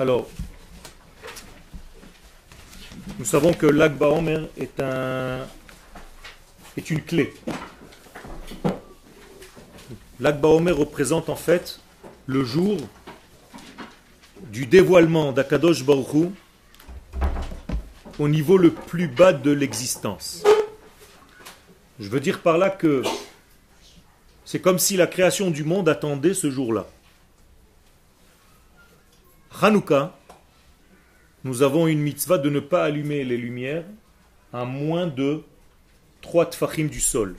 Alors, nous savons que l'Akba Omer est, un, est une clé. L'Akba Omer représente en fait le jour du dévoilement d'Akadosh au niveau le plus bas de l'existence. Je veux dire par là que c'est comme si la création du monde attendait ce jour-là. Hanouka, nous avons une mitzvah de ne pas allumer les lumières à moins de 3 tfachim du sol.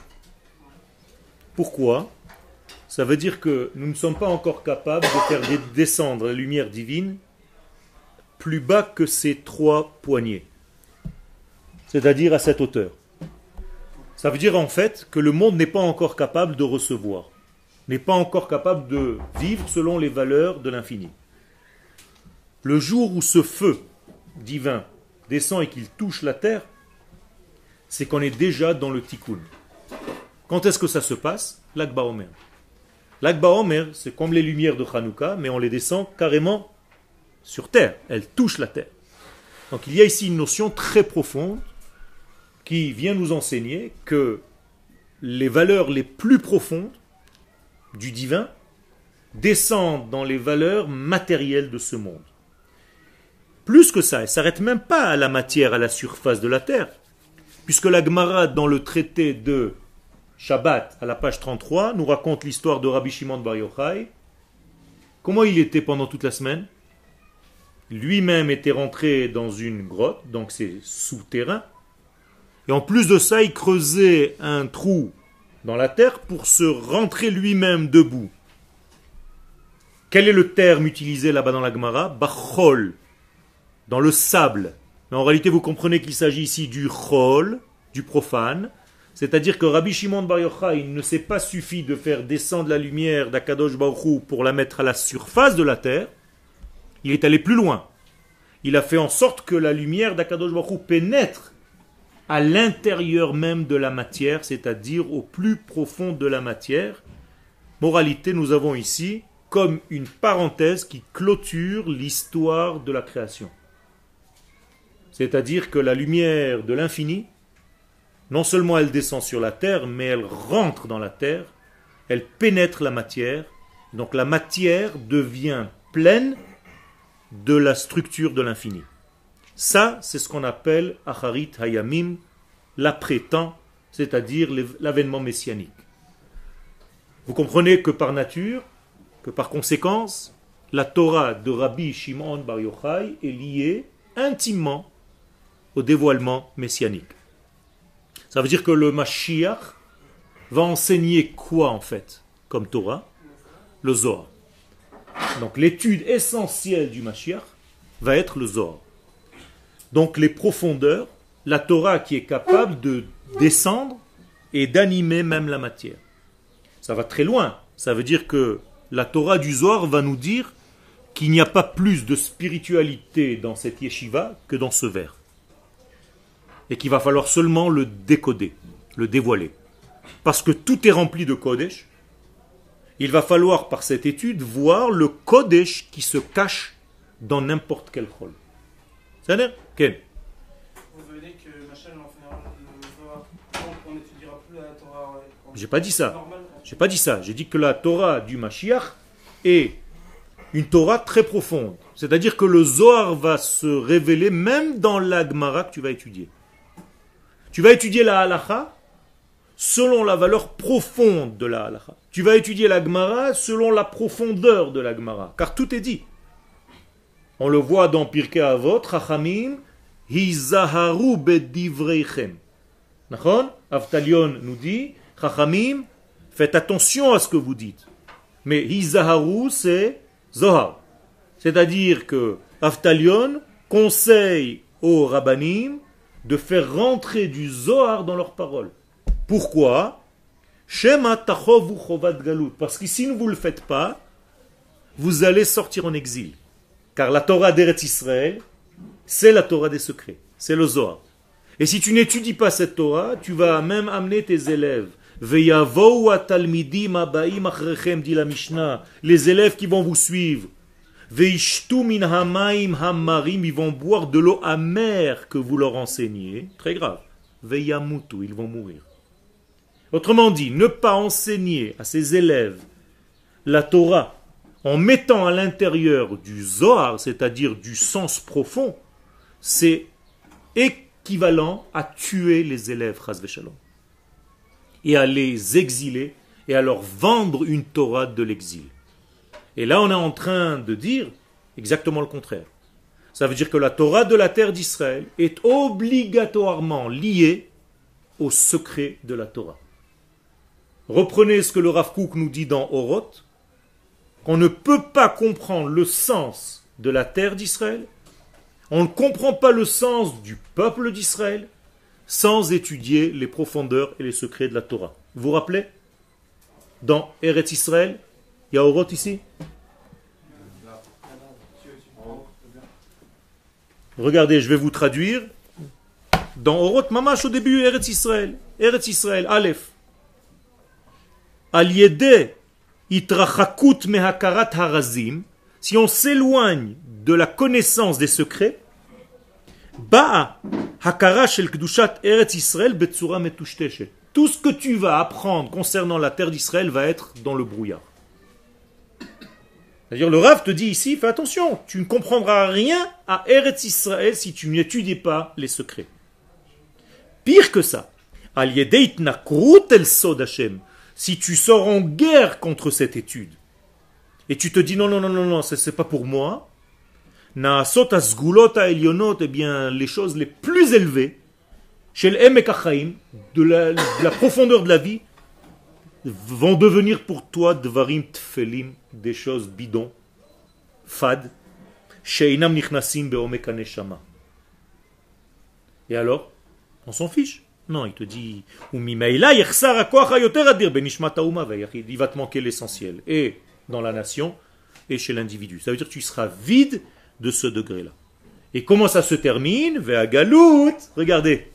Pourquoi? Ça veut dire que nous ne sommes pas encore capables de faire descendre la lumière divine plus bas que ces trois poignées, c'est-à-dire à cette hauteur. Ça veut dire en fait que le monde n'est pas encore capable de recevoir, n'est pas encore capable de vivre selon les valeurs de l'infini. Le jour où ce feu divin descend et qu'il touche la terre, c'est qu'on est déjà dans le tikkun. Quand est-ce que ça se passe? L'Akba Omer. L'Akba Omer, c'est comme les lumières de Hanouka, mais on les descend carrément sur terre. Elles touchent la terre. Donc il y a ici une notion très profonde qui vient nous enseigner que les valeurs les plus profondes du divin descendent dans les valeurs matérielles de ce monde. Plus que ça, elle ne s'arrête même pas à la matière, à la surface de la terre. Puisque la Gemara, dans le traité de Shabbat, à la page 33, nous raconte l'histoire de Rabbi Shimon Bar Yochai. Comment il était pendant toute la semaine? Lui-même était rentré dans une grotte, donc c'est souterrain. Et en plus de ça, il creusait un trou dans la terre pour se rentrer lui-même debout. Quel est le terme utilisé là-bas dans la Gemara? Bachol dans le sable. Mais en réalité, vous comprenez qu'il s'agit ici du chol, du profane. C'est-à-dire que Rabbi Shimon Bar Yochai ne s'est pas suffi de faire descendre la lumière d'Akadosh Baruch pour la mettre à la surface de la terre. Il est allé plus loin. Il a fait en sorte que la lumière d'Akadosh Baruch pénètre à l'intérieur même de la matière, c'est-à-dire au plus profond de la matière. Moralité, nous avons ici comme une parenthèse qui clôture l'histoire de la création. C'est-à-dire que la lumière de l'infini, non seulement elle descend sur la terre, mais elle rentre dans la terre, elle pénètre la matière, donc la matière devient pleine de la structure de l'infini. Ça, c'est ce qu'on appelle Acharit Hayamim, l'après-temps, c'est-à-dire l'avènement messianique. Vous comprenez que par nature, que par conséquence, la Torah de Rabbi Shimon Bar Yochai est liée intimement au dévoilement messianique. Ça veut dire que le Mashiach va enseigner quoi en fait comme Torah? Le Zohar. Donc l'étude essentielle du Mashiach va être le Zohar. Donc les profondeurs, la Torah qui est capable de descendre et d'animer même la matière. Ça va très loin. Ça veut dire que la Torah du Zohar va nous dire qu'il n'y a pas plus de spiritualité dans cette yeshiva que dans ce verre et qu'il va falloir seulement le décoder, le dévoiler. Parce que tout est rempli de Kodesh. Il va falloir, par cette étude, voir le Kodesh qui se cache dans n'importe quel rôle. C'est dire Quel Vous venez que on n'étudiera plus la Torah J'ai pas dit ça. J'ai pas dit ça. J'ai dit que la Torah du Mashiach est une Torah très profonde. C'est-à-dire que le Zohar va se révéler même dans l'Agmara que tu vas étudier. Tu vas étudier la halacha selon la valeur profonde de la halacha. Tu vas étudier la Gemara selon la profondeur de la Gemara. Car tout est dit. On le voit dans Pirkei Avot, Chachamim, Hizaharu bedivreichem. Avtalion nous dit, Chachamim, faites attention à ce que vous dites. Mais Hizaharu, c'est Zohar. C'est-à-dire que Avtalion conseille aux Rabbanim de faire rentrer du Zohar dans leurs paroles. Pourquoi Parce que si vous ne le faites pas, vous allez sortir en exil. Car la Torah d'Eretz Israël, c'est la Torah des secrets, c'est le Zohar. Et si tu n'étudies pas cette Torah, tu vas même amener tes élèves. la les élèves qui vont vous suivre. Veishtu min hamaim hamarim, ils vont boire de l'eau amère que vous leur enseignez. Très grave. Veyamutu, ils vont mourir. Autrement dit, ne pas enseigner à ses élèves la Torah en mettant à l'intérieur du Zohar, c'est-à-dire du sens profond, c'est équivalent à tuer les élèves, et à les exiler et à leur vendre une Torah de l'exil. Et là, on est en train de dire exactement le contraire. Ça veut dire que la Torah de la terre d'Israël est obligatoirement liée au secret de la Torah. Reprenez ce que le Rav Kook nous dit dans Oroth, qu'on ne peut pas comprendre le sens de la terre d'Israël, on ne comprend pas le sens du peuple d'Israël sans étudier les profondeurs et les secrets de la Torah. Vous vous rappelez? Dans Eretz Israël, il y a Oroth ici? Regardez, je vais vous traduire. Dans Oroth Mamash au début, Eretz Israël. Eretz Israël, Aleph. Aliede itrachakut mehakarat harazim. Si on s'éloigne de la connaissance des secrets, Ba'a hakara shel kdushat Eretz Israël betsura Tout ce que tu vas apprendre concernant la terre d'Israël va être dans le brouillard. C'est-à-dire, le Rav te dit ici, fais attention, tu ne comprendras rien à Eretz Israël si tu n'étudies pas les secrets. Pire que ça, si tu sors en guerre contre cette étude, et tu te dis non, non, non, non, non, c'est pas pour moi, eh bien, les choses les plus élevées, de la, de la profondeur de la vie, vont devenir pour toi dvarim tfelim, des choses bidons, fades, sheinam nichnasim beomekaneshama. Et alors, on s'en fiche. Non, il te dit, il va te manquer l'essentiel, et dans la nation, et chez l'individu. Ça veut dire que tu seras vide de ce degré-là. Et comment ça se termine? Ve'agalut Regardez.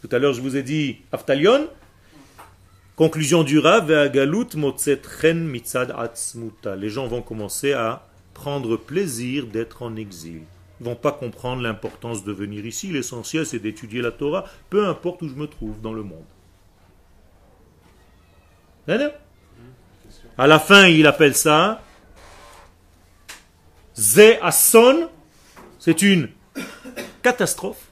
Tout à l'heure, je vous ai dit Aftalion, Conclusion du Rav, les gens vont commencer à prendre plaisir d'être en exil. Ils vont pas comprendre l'importance de venir ici. L'essentiel, c'est d'étudier la Torah, peu importe où je me trouve dans le monde. À la fin, il appelle ça Ze Asson. C'est une catastrophe.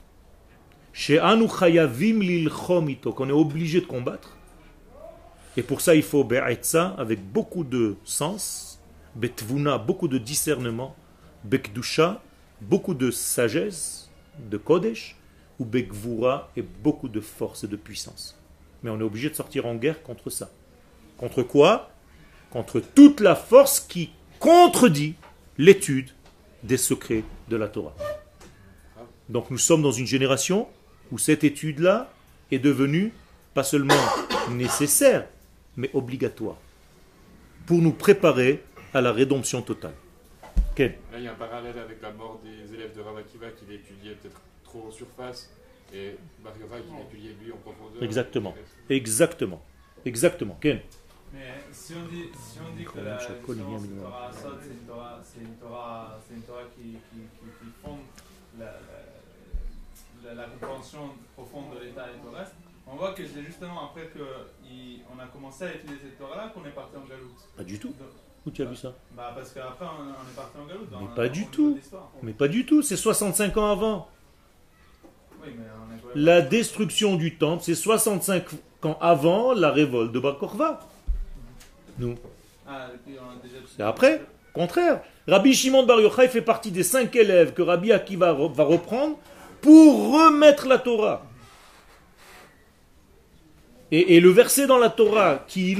Chez Anu qu'on est obligé de combattre. Et pour ça, il faut be'aitza avec beaucoup de sens, betvuna, beaucoup de discernement, bekdusha, beaucoup de sagesse, de kodesh, ou bekvura, et beaucoup de force et de puissance. Mais on est obligé de sortir en guerre contre ça. Contre quoi? Contre toute la force qui contredit l'étude des secrets de la Torah. Donc nous sommes dans une génération où cette étude-là est devenue pas seulement nécessaire, mais obligatoire, pour nous préparer à la rédemption totale. Là, il y a un parallèle avec la mort des élèves de Ravakiva qui l'étudiaient peut-être trop en surface et Bar qui l'étudiait lui en profondeur. Exactement, exactement, exactement. Ken mais si on dit, si on dit que la Torah c'est une Torah, c'est une Torah, une Torah qui, qui, qui, fonde la, la, la, compréhension profonde de l'état et tout reste, on voit que c'est justement après qu'on a commencé à étudier cette Torah-là qu'on est parti en galoute. Pas du tout. Où tu as vu ça bah Parce qu'après on, est parti en galoute. Mais pas du tout. Mais pas du tout, c'est 65 ans avant. Oui, mais la destruction du temple, c'est 65 ans avant la révolte de Bar Korva. Nous. Ah, c'est après, contraire. Rabbi Shimon Bar Yochai fait partie des cinq élèves que Rabbi Akiva va reprendre pour remettre la Torah. Et, le verset dans la Torah, qui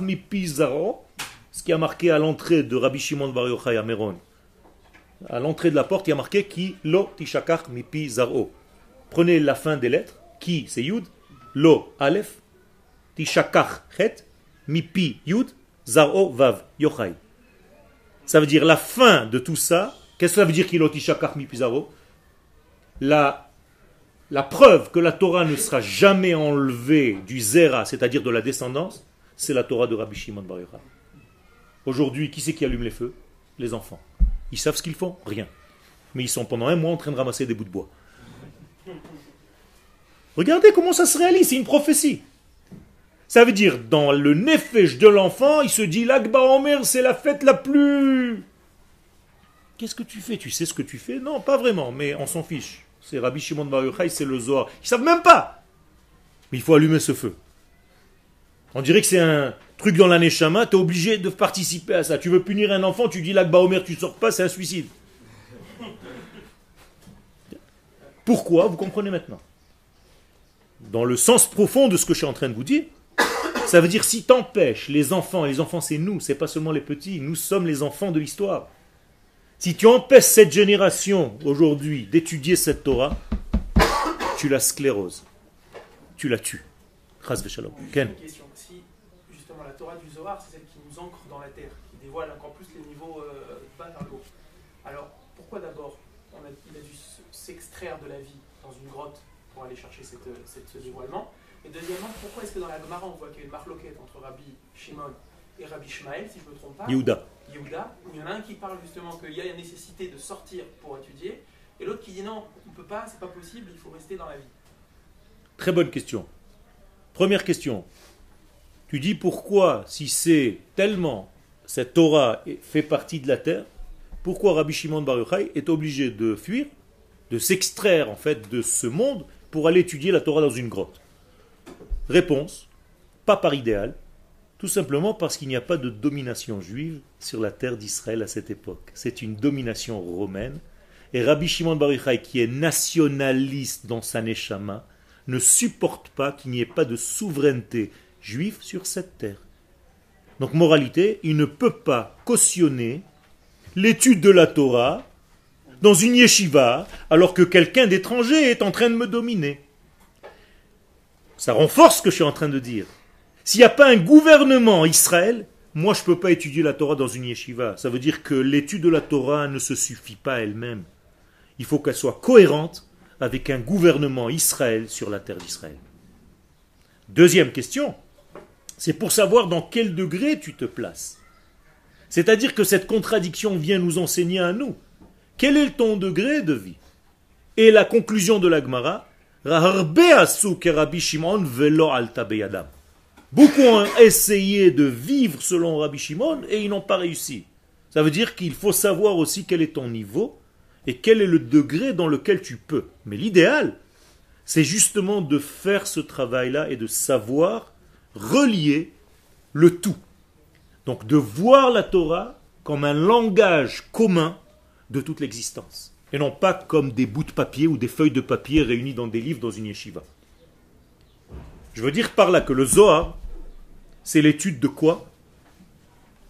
mi pizaro, ce qui a marqué à l'entrée de Rabbi Shimon Bar Yochai à Meron, à l'entrée de la porte, il y a marqué ki lo tishakach mi. Prenez la fin des lettres, qui c'est yud, lo aleph, tishakach chet, mi pi yud, zaro vav, yochai. Ça veut dire la fin de tout ça. Qu'est-ce que ça veut dire lo tishakach mi pizaro La la preuve que la Torah ne sera jamais enlevée du zera, c'est-à-dire de la descendance, c'est la Torah de Rabbi Shimon Bar Yochai. Aujourd'hui, qui c'est qui allume les feux? Les enfants. Ils savent ce qu'ils font? Rien. Mais ils sont pendant un mois en train de ramasser des bouts de bois. Regardez comment ça se réalise, c'est une prophétie. Ça veut dire, dans le nefesh de l'enfant, il se dit, l'Akba Omer, c'est la fête la plus... Qu'est-ce que tu fais? Tu sais ce que tu fais? Non, pas vraiment, mais on s'en fiche. C'est Rabbi Shimon Bar Yochai, c'est le Zohar. Ils savent même pas. Mais il faut allumer ce feu. On dirait que c'est un truc dans l'année chama, tu es obligé de participer à ça. Tu veux punir un enfant, tu dis l'Akba Omer, tu sors pas, c'est un suicide. Pourquoi? Vous comprenez maintenant. Dans le sens profond de ce que je suis en train de vous dire, ça veut dire si t'empêches les enfants, et les enfants c'est nous, c'est pas seulement les petits, nous sommes les enfants de l'histoire. Si tu empêches cette génération aujourd'hui d'étudier cette Torah, tu la scléroses. Tu la tues. Chas Shalom. Ken. question. Si justement la Torah du Zohar, c'est celle qui nous ancre dans la terre, qui dévoile encore plus les niveaux euh, bas vers le haut. Alors pourquoi d'abord il a dû s'extraire de la vie dans une grotte pour aller chercher cette, ce dévoilement? Et deuxièmement, pourquoi est-ce que dans la Gemara, on voit qu'il y a une marloquette entre Rabbi Shimon et Rabbi Shmael, si je ne me trompe pas? Yehuda. Yehuda, il y en a un qui parle justement qu'il y a la nécessité de sortir pour étudier, et l'autre qui dit non, on ne peut pas, c'est pas possible, il faut rester dans la vie. Très bonne question. Première question. Tu dis pourquoi, si c'est tellement cette Torah fait partie de la terre, pourquoi Rabbi Shimon Bar Yochai est obligé de fuir, de s'extraire en fait de ce monde pour aller étudier la Torah dans une grotte? Réponse, pas par idéal, tout simplement parce qu'il n'y a pas de domination juive sur la terre d'Israël à cette époque. C'est une domination romaine. Et Rabbi Shimon Bar qui est nationaliste dans sa neshama, ne supporte pas qu'il n'y ait pas de souveraineté juive sur cette terre. Donc, moralité, il ne peut pas cautionner l'étude de la Torah dans une yeshiva alors que quelqu'un d'étranger est en train de me dominer. Ça renforce ce que je suis en train de dire. S'il n'y a pas un gouvernement Israël, moi je ne peux pas étudier la Torah dans une yeshiva. Ça veut dire que l'étude de la Torah ne se suffit pas elle-même. Il faut qu'elle soit cohérente avec un gouvernement Israël sur la terre d'Israël. Deuxième question, c'est pour savoir dans quel degré tu te places. C'est-à-dire que cette contradiction vient nous enseigner à nous. Quel est ton degré de vie? Et la conclusion de l'Agmara, Beaucoup ont essayé de vivre selon Rabbi Shimon et ils n'ont pas réussi. Ça veut dire qu'il faut savoir aussi quel est ton niveau et quel est le degré dans lequel tu peux. Mais l'idéal, c'est justement de faire ce travail-là et de savoir relier le tout. Donc de voir la Torah comme un langage commun de toute l'existence et non pas comme des bouts de papier ou des feuilles de papier réunies dans des livres dans une yeshiva. Je veux dire par là que le Zohar, c'est l'étude de quoi?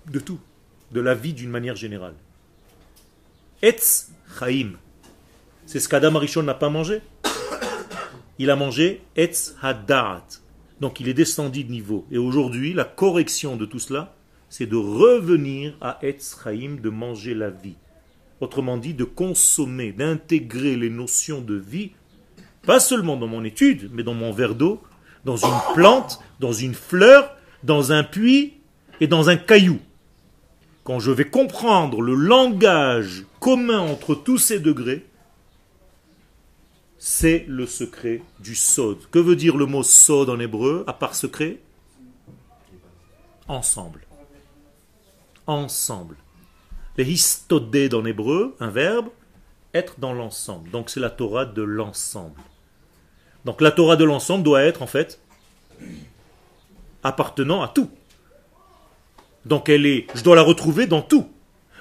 De tout, de la vie d'une manière générale. Etz Chaim, c'est ce qu'Adam Arishon n'a pas mangé. Il a mangé Etz Hadat. Donc il est descendu de niveau. Et aujourd'hui, la correction de tout cela, c'est de revenir à Etz Chaim, de manger la vie autrement dit de consommer, d'intégrer les notions de vie, pas seulement dans mon étude, mais dans mon verre d'eau, dans une plante, dans une fleur, dans un puits et dans un caillou. Quand je vais comprendre le langage commun entre tous ces degrés, c'est le secret du sod. Que veut dire le mot sod en hébreu, à part secret? Ensemble. Ensemble. Les histodé dans l'hébreu, un verbe, être dans l'ensemble. Donc c'est la Torah de l'ensemble. Donc la Torah de l'ensemble doit être en fait appartenant à tout. Donc elle est, je dois la retrouver dans tout.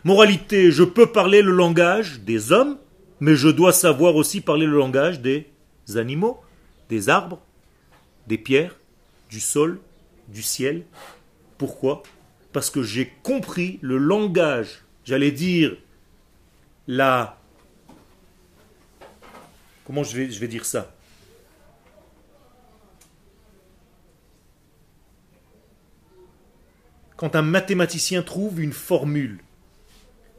Moralité, je peux parler le langage des hommes, mais je dois savoir aussi parler le langage des animaux, des arbres, des pierres, du sol, du ciel. Pourquoi? Parce que j'ai compris le langage j'allais dire, la... Comment je vais, dire ça? Quand un mathématicien trouve une formule,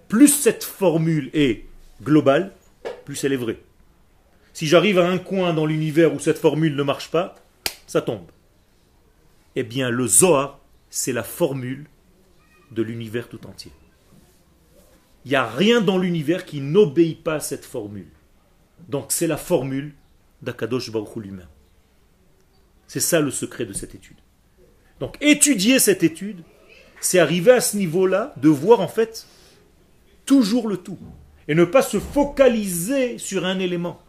plus cette formule est globale, plus elle est vraie. Si j'arrive à un coin dans l'univers où cette formule ne marche pas, ça tombe. Eh bien, le Zohar, c'est la formule de l'univers tout entier. Il n'y a rien dans l'univers qui n'obéit pas à cette formule. Donc c'est la formule d'Akadosh Baruch lui-même. C'est ça le secret de cette étude. Donc étudier cette étude, c'est arriver à ce niveau-là de voir en fait toujours le tout et ne pas se focaliser sur un élément.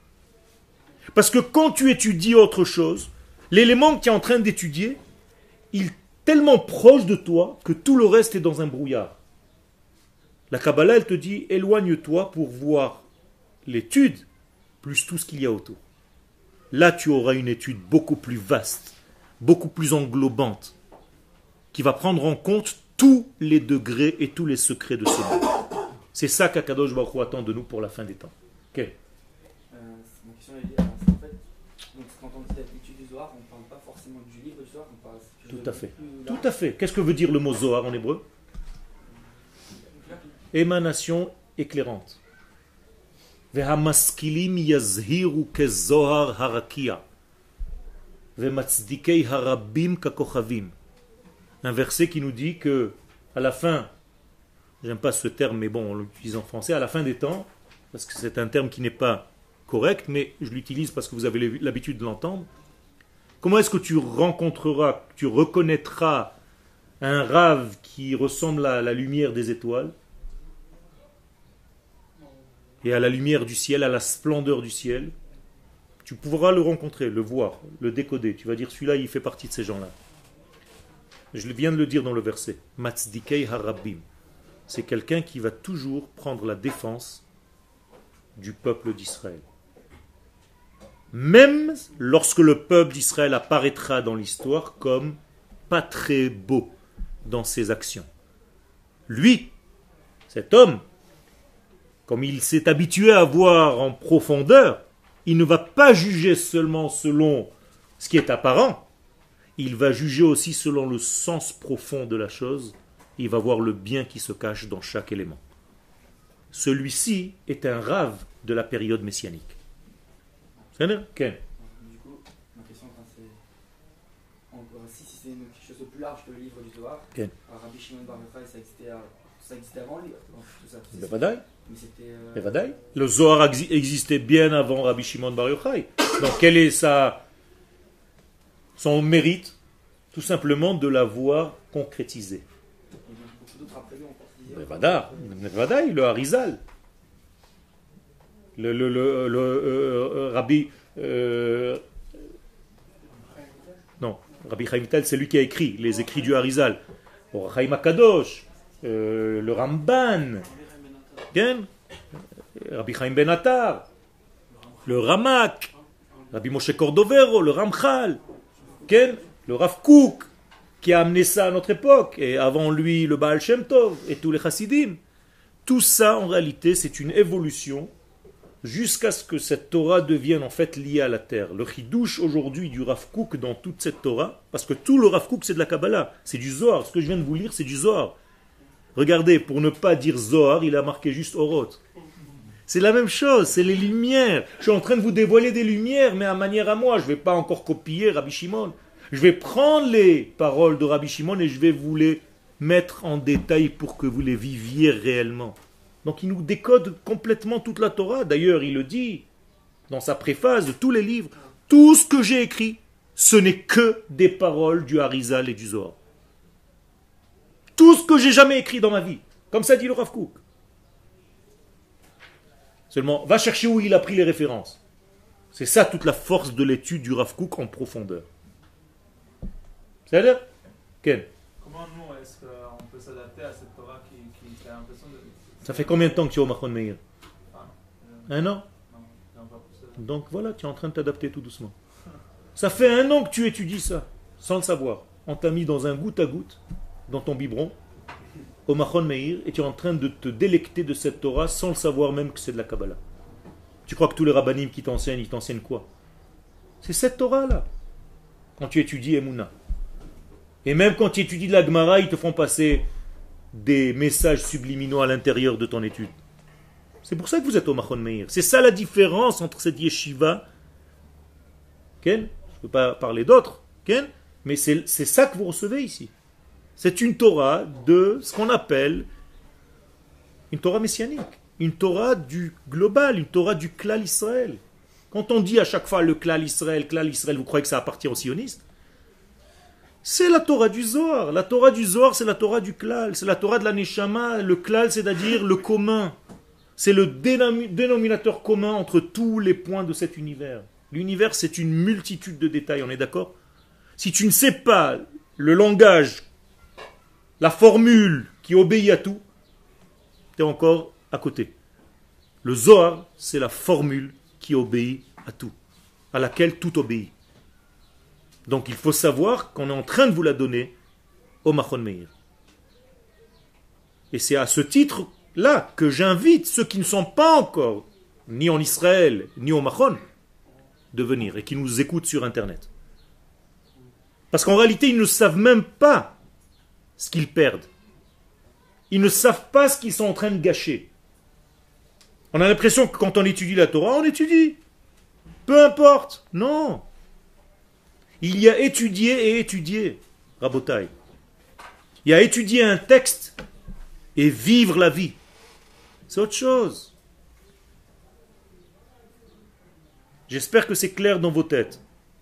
Parce que quand tu étudies autre chose, l'élément que tu es en train d'étudier, il est tellement proche de toi que tout le reste est dans un brouillard. La Kabbalah, elle te dit éloigne-toi pour voir l'étude plus tout ce qu'il y a autour. Là, tu auras une étude beaucoup plus vaste, beaucoup plus englobante, qui va prendre en compte tous les degrés et tous les secrets de ce monde. C'est ça qu'Akadosh Baruch attend de nous pour la fin des temps. Ok euh, Ma question est, en fait, donc, quand on dit l'étude du Zohar, on ne parle pas forcément du livre du Zohar, on parle. Tout à fait. Tout à fait. Qu'est-ce que veut dire le mot Zohar en hébreu Émanation éclairante. והמשכילים יזהירו כזוהר הרקיע, ומצדיקי harabim ככוכבים. Un verset qui nous dit que, à la fin, j'aime pas ce terme, mais bon, on l'utilise en français, à la fin des temps, parce que c'est un terme qui n'est pas correct, mais je l'utilise parce que vous avez l'habitude de l'entendre. Comment est-ce que tu rencontreras, tu reconnaîtras un rave qui ressemble à la lumière des étoiles et à la lumière du ciel, à la splendeur du ciel, tu pourras le rencontrer, le voir, le décoder. Tu vas dire celui-là, il fait partie de ces gens-là. Je viens de le dire dans le verset. Matzdikei harabim. C'est quelqu'un qui va toujours prendre la défense du peuple d'Israël. Même lorsque le peuple d'Israël apparaîtra dans l'histoire comme pas très beau dans ses actions. Lui, cet homme, comme il s'est habitué à voir en profondeur, il ne va pas juger seulement selon ce qui est apparent, il va juger aussi selon le sens profond de la chose, il va voir le bien qui se cache dans chaque élément. Celui-ci est un rave de la période messianique. C'est Du coup, ma question, c'est si c'est quelque chose de plus large que le livre du Zohar, Rabbi Shimon Bar ça existait, ça existait avant le livre tout ça, euh, le Zohar existait bien avant Rabbi Shimon Bar Yochai. Donc quel est sa, son mérite Tout simplement de l'avoir concrétisé. Le Harizal. Le, le, le, le euh, euh, Rabbi. non, Rabbi Chaim c'est lui qui a écrit les écrits du Harizal. Chaim Akadosh, le Ramban, Rabbi Chaim Ben Attar, le Ramak, Rabbi Moshe Cordovero, le Ramchal, le Rav qui a amené ça à notre époque, et avant lui le Baal Shem Tov et tous les Chassidim. Tout ça, en réalité, c'est une évolution jusqu'à ce que cette Torah devienne en fait liée à la terre. Le chidouche aujourd'hui du Rav dans toute cette Torah, parce que tout le Rav c'est de la Kabbalah, c'est du Zohar. Ce que je viens de vous lire, c'est du Zohar. Regardez, pour ne pas dire Zohar, il a marqué juste Oroth. C'est la même chose, c'est les lumières. Je suis en train de vous dévoiler des lumières, mais à manière à moi. Je ne vais pas encore copier Rabbi Shimon. Je vais prendre les paroles de Rabbi Shimon et je vais vous les mettre en détail pour que vous les viviez réellement. Donc il nous décode complètement toute la Torah. D'ailleurs, il le dit dans sa préface de tous les livres. Tout ce que j'ai écrit, ce n'est que des paroles du Harizal et du Zohar. Tout ce que j'ai jamais écrit dans ma vie. Comme ça dit le Rav Kook. Seulement, va chercher où il a pris les références. C'est ça toute la force de l'étude du Rav Kook en profondeur. C'est-à-dire Comment nous, est-ce qu'on peut s'adapter à cette Torah qui, qui, a l'impression de... Ça fait combien de temps que tu es au Mahon Meir ah, euh, Un an Donc voilà, tu es en train de t'adapter tout doucement. ça fait un an que tu étudies ça, sans le savoir. On t'a mis dans un goutte à goutte dans ton biberon au Mahon Meir et tu es en train de te délecter de cette Torah sans le savoir même que c'est de la Kabbalah. Tu crois que tous les rabbinim qui t'enseignent, ils t'enseignent quoi? C'est cette Torah-là. Quand tu étudies Emouna. Et même quand tu étudies la Gemara, ils te font passer des messages subliminaux à l'intérieur de ton étude. C'est pour ça que vous êtes au Mahon Meir. C'est ça la différence entre cette yeshiva. Ken Je ne peux pas parler d'autres. Ken Mais c'est ça que vous recevez ici. C'est une Torah de ce qu'on appelle Une Torah messianique. Une Torah du global, une Torah du clan Israël. Quand on dit à chaque fois le clan Israël, clan Israël, vous croyez que ça appartient aux sionistes C'est la Torah du Zohar. La Torah du Zohar, c'est la Torah du klal. C'est la Torah de la Neshama. Le klal, c'est-à-dire le commun. C'est le dénominateur commun entre tous les points de cet univers. L'univers, c'est une multitude de détails, on est d'accord? Si tu ne sais pas le langage, la formule qui obéit à tout, tu encore à côté. Le Zohar, c'est la formule qui obéit à tout, à laquelle tout obéit. Donc il faut savoir qu'on est en train de vous la donner au Machon Meir. Et c'est à ce titre là que j'invite ceux qui ne sont pas encore ni en Israël ni au Machon de venir et qui nous écoutent sur Internet. Parce qu'en réalité, ils ne savent même pas ce qu'ils perdent. Ils ne savent pas ce qu'ils sont en train de gâcher. On a l'impression que quand on étudie la Torah, on étudie. Peu importe. Non. Il y a étudié et étudié. Rabotai. Il y a étudier un texte et vivre la vie. C'est autre chose. J'espère que c'est clair dans vos têtes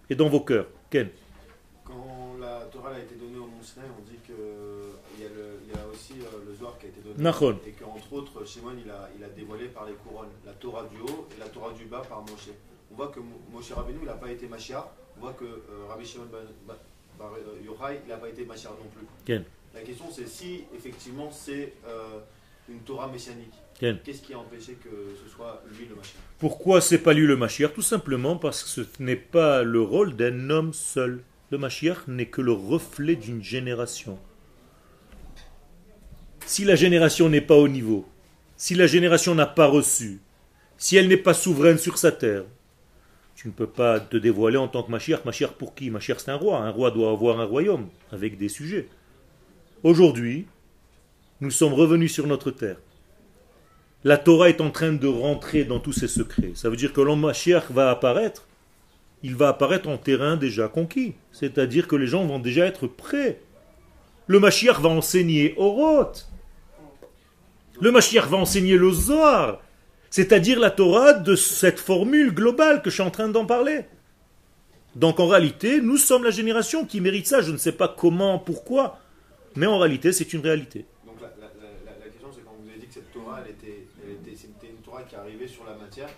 et dans vos cœurs. Ken Quand la Torah a été donnée au Mont Sinaï, on dit qu'il y, y, a aussi euh, le Nachon. Et qu'entre autres, Shimon il a, il a dévoilé par les couronnes la Torah du haut et la Torah du bas par Moshe. On voit que Moshe Rabbeinu n'a pas été Mashiach. On voit que euh, Rabbi Shimon Bar, Yochai, il n'a pas été Mashiach non plus. Ken. La question c'est si effectivement c'est euh, une Torah messianique. Qu'est-ce qui a empêché que ce soit lui le Mashiach? Pourquoi c'est pas lui le Mashiach? Tout simplement parce que ce n'est pas le rôle d'un homme seul. Le Mashiach n'est que le reflet d'une génération. Si la génération n'est pas au niveau, si la génération n'a pas reçu, si elle n'est pas souveraine sur sa terre, tu ne peux pas te dévoiler en tant que Mashiach. Mashiach pour qui? Mashiach c'est un roi. Un roi doit avoir un royaume avec des sujets. Aujourd'hui, nous sommes revenus sur notre terre la Torah est en train de rentrer dans tous ses secrets. Ça veut dire que l'homme Mashiach va apparaître, il va apparaître en terrain déjà conquis. C'est-à-dire que les gens vont déjà être prêts. Le Mashiach va enseigner Oroth. Le Mashiach va enseigner le Zohar. C'est-à-dire la Torah de cette formule globale que je suis en train d'en parler. Donc en réalité, nous sommes la génération qui mérite ça. Je ne sais pas comment, pourquoi, mais en réalité, c'est une réalité. sur la matière.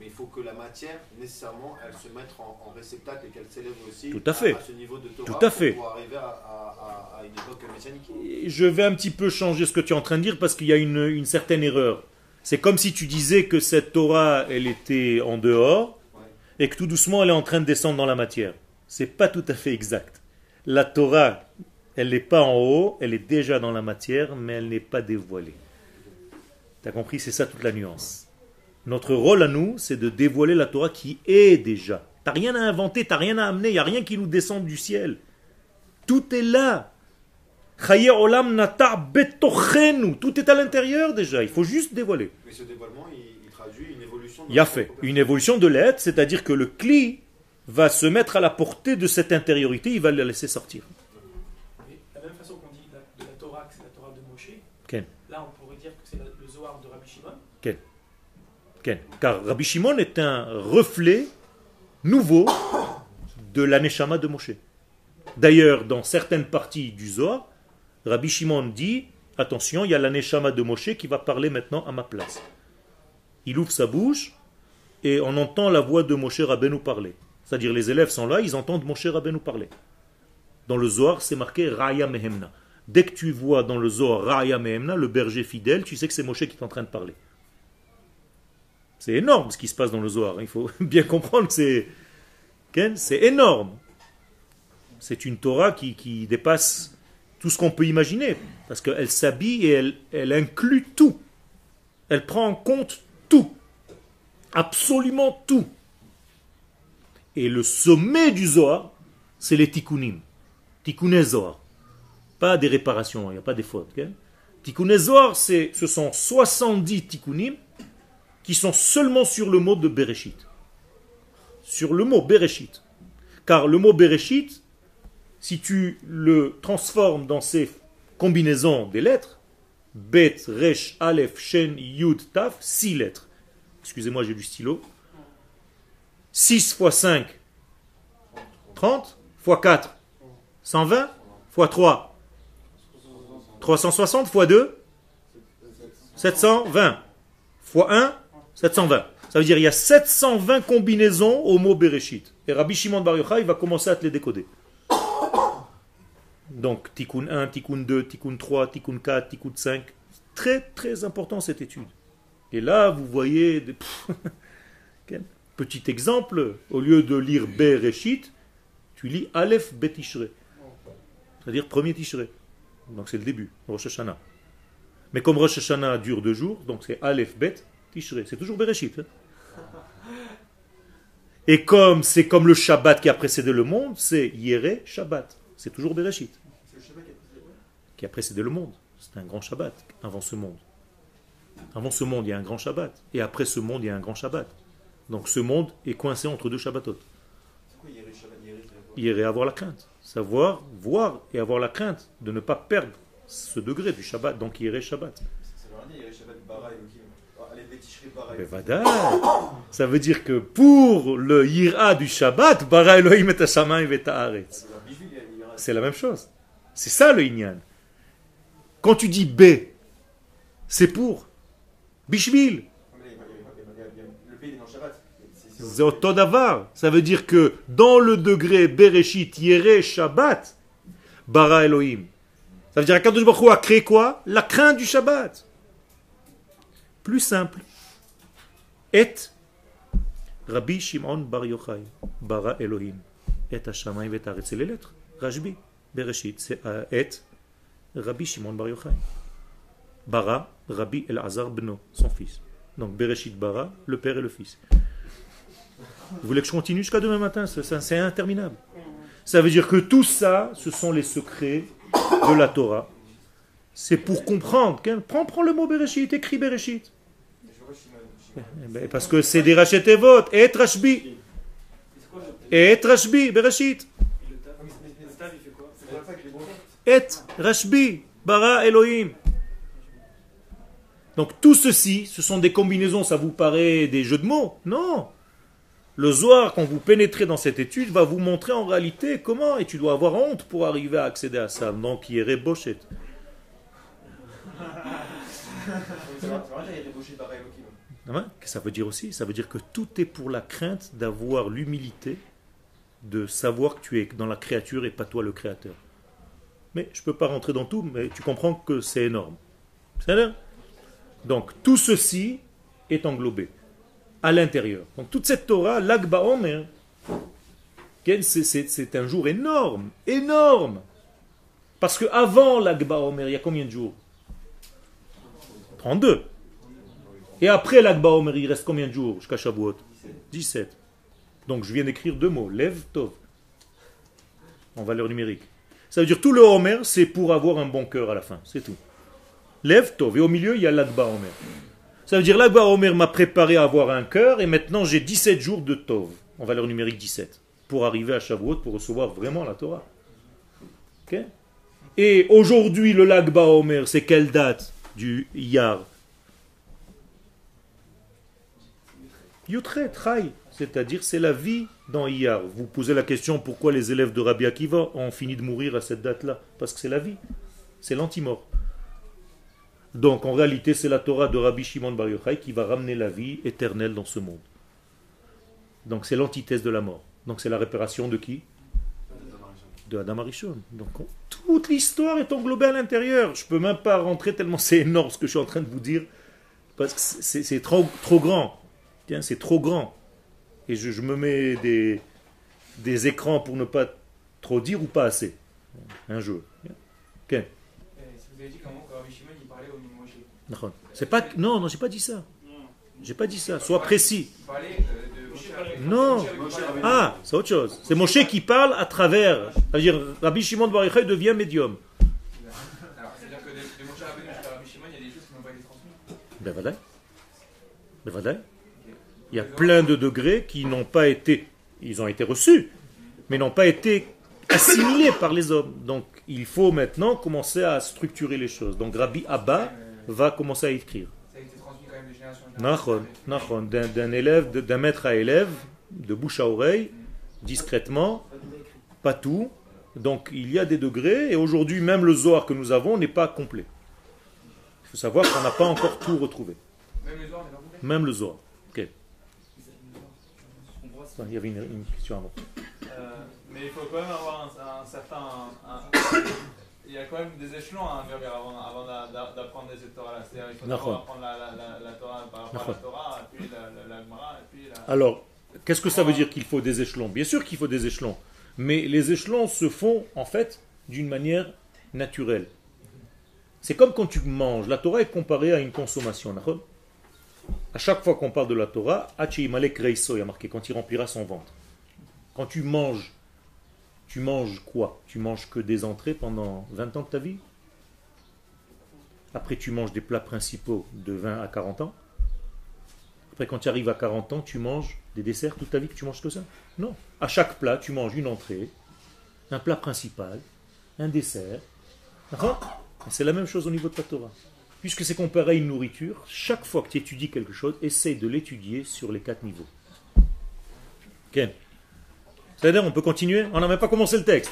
Mais il faut que la matière, nécessairement, elle se mette en, réceptacle et qu'elle s'élève aussi Tout à, fait. ce niveau de Torah Tout à fait. pour arriver à, une époque messianique. Je vais un petit peu changer ce que tu es en train de dire parce qu'il y a une, une certaine erreur. C'est comme si tu disais que cette Torah, elle était en dehors et que tout doucement, elle est en train de descendre dans la matière. C'est pas tout à fait exact. La Torah, elle n'est pas en haut, elle est déjà dans la matière, mais elle n'est pas dévoilée. Tu as compris? C'est ça toute la nuance. Notre rôle à nous, c'est de dévoiler la Torah qui est déjà. Tu rien à inventer, tu rien à amener, il n'y a rien qui nous descend du ciel. Tout est là. olam Tout est à l'intérieur déjà. Il faut juste dévoiler. Mais ce dévoilement, il, traduit une évolution. il a fait une évolution de l'être, c'est-à-dire que le cli va se mettre à la portée de cette intériorité, il va la laisser sortir. la même façon qu'on dit de la Torah que c'est la Torah de Moshe, là on pourrait dire que c'est le Zohar de Rabbi Shimon. Car Rabbi Shimon est un reflet nouveau de l'aneshama de Moshe. D'ailleurs, dans certaines parties du Zohar, Rabbi Shimon dit Attention, il y a l'aneshama de Moshe qui va parler maintenant à ma place. Il ouvre sa bouche et on entend la voix de Moshe Rabbeinu parler. C'est-à-dire, les élèves sont là, ils entendent Moshe Rabbeinu parler. Dans le Zohar, c'est marqué Raya Mehemna. Dès que tu vois dans le Zohar Raya Mehemna, le berger fidèle, tu sais que c'est Moshe qui est en train de parler. C'est énorme ce qui se passe dans le Zohar. Il faut bien comprendre que c'est, c'est énorme. C'est une Torah qui, dépasse tout ce qu'on peut imaginer. Parce qu'elle s'habille et elle, elle inclut tout. Elle prend en compte tout. Absolument tout. Et le sommet du Zohar, c'est les tikkunim. Tikkuné Zohar. Pas des réparations, il n'y a pas des fautes. Okay? Zohar, ce sont 70 tikkunim qui sont seulement sur le mot de Bereshit. Sur le mot Bereshit. Car le mot Bereshit, si tu le transformes dans ces combinaisons des lettres, Bet, Resh, Aleph, Shen, Yud, Taf, 6 lettres. Excusez-moi, j'ai du stylo. 6 fois 5, 30, fois 4, 120, fois 3, 360, fois 2, 720, fois 1, 720. Ça veut dire qu'il y a 720 combinaisons au mot Bereshit. Et Rabbi Shimon Bar Yochai va commencer à te les décoder. Donc, Tikkun 1, Tikkun 2, Tikkun 3, Tikkun 4, Tikkun 5. Très, très important cette étude. Et là, vous voyez... Petit exemple, au lieu de lire Bereshit, tu lis Aleph Betishre. C'est-à-dire premier Tishré. Donc c'est le début, Rosh Hashanah. Mais comme Rosh Hashanah dure deux jours, donc c'est Aleph Bet Tishré. C'est toujours Bereshit. Hein. Et comme c'est comme le Shabbat qui a précédé le monde, c'est Yere Shabbat. C'est toujours Bereshit. Qui a précédé le monde. C'est un grand Shabbat avant ce monde. Avant ce monde, il y a un grand Shabbat. Et après ce monde, il y a un grand Shabbat. Donc ce monde est coincé entre deux Shabbatot. Yere avoir la crainte. Savoir, voir et avoir la crainte de ne pas perdre ce degré du Shabbat. Donc Yere Shabbat. Ça veut dire que pour le Yira du Shabbat, Bara Elohim et C'est la même chose. C'est ça le Inyan. Quand tu dis B, c'est pour Bishvil. Ça veut dire que dans le degré Bereshit, Yere, Shabbat, Bara Elohim. Ça veut dire qu'Akadosh Baruch a créé quoi? La crainte du Shabbat. Plus simple. Et Rabbi Shimon Bar Yochai, Bara Elohim, et Hashamayim et C'est les lettres. Rajbi, Bereshit, et Rabbi Shimon Bar Yochai. Bara, Rabbi El-Azar Beno, son fils. Donc Bereshit Bara, le père et le fils. Vous voulez que je continue jusqu'à demain matin? C'est interminable. Ça veut dire que tout ça, ce sont les secrets de la Torah. C'est pour comprendre. Prends le mot Bereshit, écris Bereshit. Eh ben, parce que c'est des rachetevot. Et Rashbi. Et Rashbi, Bereshit. Et Rashbi, Bara Elohim. Donc tout ceci, ce sont des combinaisons, ça vous paraît des jeux de mots? Non Le Zohar, quand vous pénétrez dans cette étude, va vous montrer en réalité comment, et tu dois avoir honte pour arriver à accéder à ça. Donc il est Bochet. Ça veut dire aussi, ça veut dire que tout est pour la crainte d'avoir l'humilité de savoir que tu es dans la créature et pas toi le créateur. Mais je ne peux pas rentrer dans tout, mais tu comprends que c'est énorme. C'est Donc tout ceci est englobé à l'intérieur. Donc toute cette Torah, l'Agba Omer, c'est un jour énorme, énorme. Parce qu'avant l'Agba Omer, il y a combien de jours? 32. Et après l'Akba Omer, il reste combien de jours jusqu'à Shavuot 17. Donc je viens d'écrire deux mots, Lev Tov, en valeur numérique. Ça veut dire tout le Homer, c'est pour avoir un bon cœur à la fin, c'est tout. Lev Tov, et au milieu, il y a l'Akba Omer. Ça veut dire l'Akba Omer m'a préparé à avoir un cœur, et maintenant j'ai 17 jours de Tov, en valeur numérique 17, pour arriver à Shavuot, pour recevoir vraiment la Torah. et aujourd'hui, le Lagba Omer, c'est quelle date du Yar? Yutret, c'est-à-dire c'est la vie dans Iyar. Vous posez la question pourquoi les élèves de Rabbi Akiva ont fini de mourir à cette date-là? Parce que c'est la vie, c'est l'antimort. Donc en réalité, c'est la Torah de Rabbi Shimon Bar Yochai qui va ramener la vie éternelle dans ce monde. Donc c'est l'antithèse de la mort. Donc c'est la réparation de qui? De Adam Arishon. Donc toute l'histoire est englobée à l'intérieur. Je peux même pas rentrer tellement c'est énorme ce que je suis en train de vous dire. Parce que c'est trop grand c'est trop grand. Et je, me mets des, des écrans pour ne pas trop dire ou pas assez. Un jeu. Okay. C'est pas non non j'ai pas dit ça. J'ai pas dit ça. Sois précis. Non. Ah, c'est autre chose. C'est Moshe qui parle à travers. C'est-à-dire, Rabbi Shimon de Barichai devient médium. c'est-à-dire que de Moshe Rabbeinu jusqu'à Rabbi Shimon, il y a des choses qui n'ont pas été transmises. Ben voilà. Ben voilà. Il y a plein de degrés qui n'ont pas été, ils ont été reçus, mais n'ont pas été assimilé par les hommes. Donc il faut maintenant commencer à structurer les choses. Donc Rabbi Abba va commencer à écrire. D'un élève, d'un maître à élève, de bouche à oreille, discrètement, pas tout. Donc il y a des degrés, et aujourd'hui même le Zohar que nous avons n'est pas complet. Il faut savoir qu'on n'a pas encore tout retrouvé. Même le Zohar Il y avait une, question avant. Euh, mais il faut quand même avoir un, certain. il y a quand même des échelons à avant, avant d'apprendre les Torah. C'est-à-dire il faut apprendre la, la, la, Torah par rapport à la Torah, et puis la, la, et puis la. Alors, qu'est-ce que ça veut dire qu'il faut des échelons? Bien sûr qu'il faut des échelons. Mais les échelons se font en fait d'une manière naturelle. C'est comme quand tu manges. La Torah est comparée à une consommation. À chaque fois qu'on parle de la Torah, il y a marqué quand il remplira son ventre. Quand tu manges, tu manges quoi? Tu manges que des entrées pendant 20 ans de ta vie? Après, tu manges des plats principaux de 20 à 40 ans? Après, quand tu arrives à 40 ans, tu manges des desserts toute ta vie que tu manges que ça? Non. À chaque plat, tu manges une entrée, un plat principal, un dessert. C'est la même chose au niveau de ta Torah. Puisque c'est comparé à une nourriture, chaque fois que tu étudies quelque chose, essaye de l'étudier sur les quatre niveaux. Ken C'est-à-dire, on peut continuer On n'a même pas commencé le texte.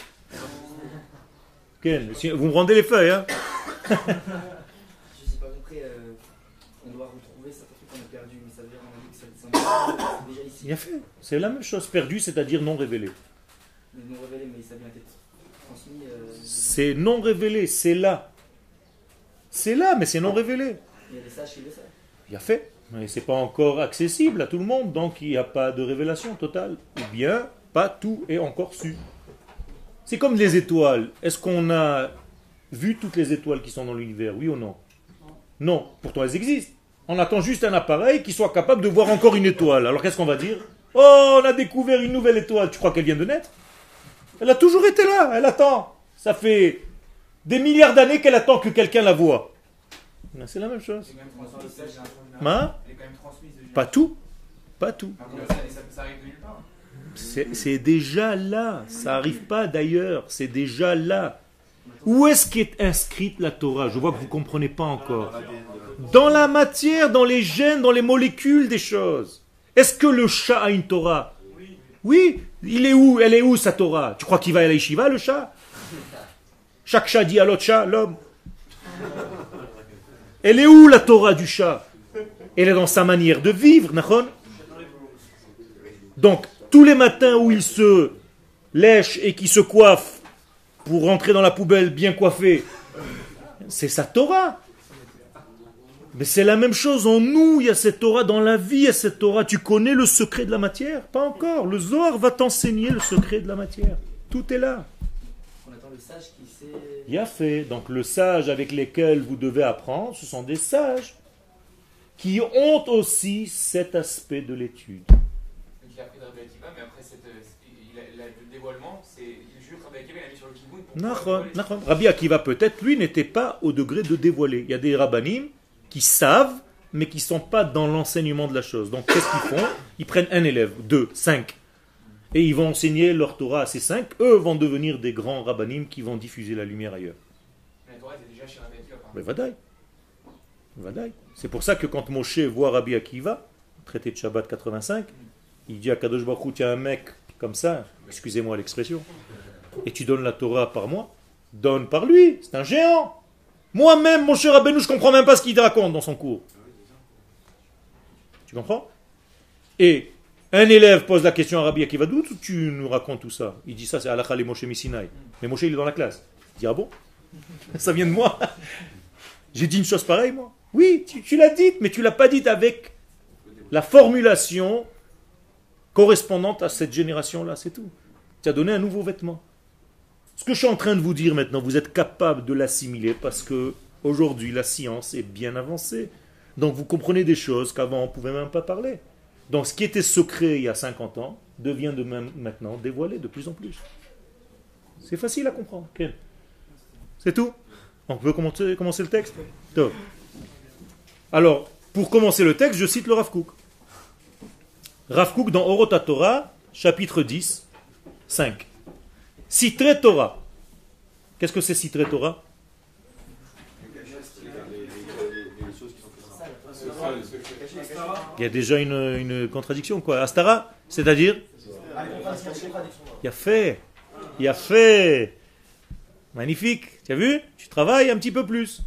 Ken, vous me rendez les feuilles, hein Je n'ai pas compris. Euh, on doit retrouver certains trucs qu'on a perdu, mais ça veut dire que c'est déjà ici. Bien fait. C'est la même chose. Perdu, c'est-à-dire non révélé. non révélé, mais ça vient d'être transmis. Euh, c'est non révélé, c'est là. C'est là, mais c'est non révélé. Il y a des sages qui le savent. Il a fait. Mais ce n'est pas encore accessible à tout le monde, donc il n'y a pas de révélation totale. Ou bien, pas tout est encore su. C'est comme les étoiles. Est-ce qu'on a vu toutes les étoiles qui sont dans l'univers, oui ou non Non. Pourtant, elles existent. On attend juste un appareil qui soit capable de voir encore une étoile. Alors qu'est-ce qu'on va dire? Oh, on a découvert une nouvelle étoile. Tu crois qu'elle vient de naître? Elle a toujours été là. Elle attend. Ça fait des milliards d'années qu'elle attend que quelqu'un la voit. C'est la même chose. Pas tout. Pas tout. C'est déjà là. Ça n'arrive pas d'ailleurs. C'est déjà là. Où est-ce qu'est inscrite la Torah? Je vois que vous ne comprenez pas encore. Dans la matière, dans les gènes, dans les molécules des choses. Est-ce que le chat a une Torah? Oui. Il est où? Elle est où sa Torah? Tu crois qu'il va à la le chat? Chaque chat dit à l'autre chat, l'homme. Elle est où la Torah du chat? Elle est dans sa manière de vivre, Donc, tous les matins où il se lèche et qui se coiffe pour rentrer dans la poubelle bien coiffé, c'est sa Torah. Mais c'est la même chose en nous, il y a cette Torah dans la vie, il y a cette Torah. Tu connais le secret de la matière? Pas encore. Le Zohar va t'enseigner le secret de la matière. Tout est là. On attend le sage qui il a fait. Donc le sage avec lesquels vous devez apprendre, ce sont des sages qui ont aussi cet aspect de l'étude. Il a appris de Rabbi Akiva, mais après cette, il a, il a, le dévoilement, c'est juste Rabbi Akiva, il a mis sur le. Rabbi Akiva peut-être, lui, n'était pas au degré de dévoiler. Il y a des rabbinim qui savent, mais qui ne sont pas dans l'enseignement de la chose. Donc qu'est-ce qu'ils font? Ils prennent un élève, deux, cinq et ils vont enseigner leur Torah à ces cinq, eux vont devenir des grands rabbinim qui vont diffuser la lumière ailleurs. Mais la Torah était déjà chez Rabbi Akiva. Mais vadaï. Vadaï. C'est pour ça que quand Moshe voit Rabbi Akiva, traité de Shabbat 85, il dit à Kadosh Baruch tu as un mec comme ça, excusez-moi l'expression, et tu donnes la Torah par moi, donne par lui, c'est un géant. Moi-même, mon cher Rabbeinu, je comprends même pas ce qu'il raconte dans son cours. Tu comprends? Et un élève pose la question à Rabbi Akiva, d'où tu nous racontes tout ça? Il dit ça, c'est Alakha le Moshe Misinaï. Mais Moshe, il est dans la classe. Il dit, ah bon? Ça vient de moi J'ai dit une chose pareille, moi Oui, tu, l'as dite, mais tu l'as pas dite avec la formulation correspondante à cette génération-là, c'est tout. Tu as donné un nouveau vêtement. Ce que je suis en train de vous dire maintenant, vous êtes capable de l'assimiler parce que aujourd'hui la science est bien avancée. Donc vous comprenez des choses qu'avant on ne pouvait même pas parler. Donc ce qui était secret il y a 50 ans devient de même maintenant dévoilé de plus en plus. C'est facile à comprendre. C'est tout On peut commencer, le texte? Alors, pour commencer le texte, je cite le Rav Kook. Dans Orotatora, chapitre 10, 5. Citré Torah. Qu'est-ce que c'est Citré Torah? Il y a déjà une, contradiction, quoi. Astara, c'est-à-dire Il y a fait. Il y a fait. Magnifique. Tu as vu? Tu travailles un petit peu plus.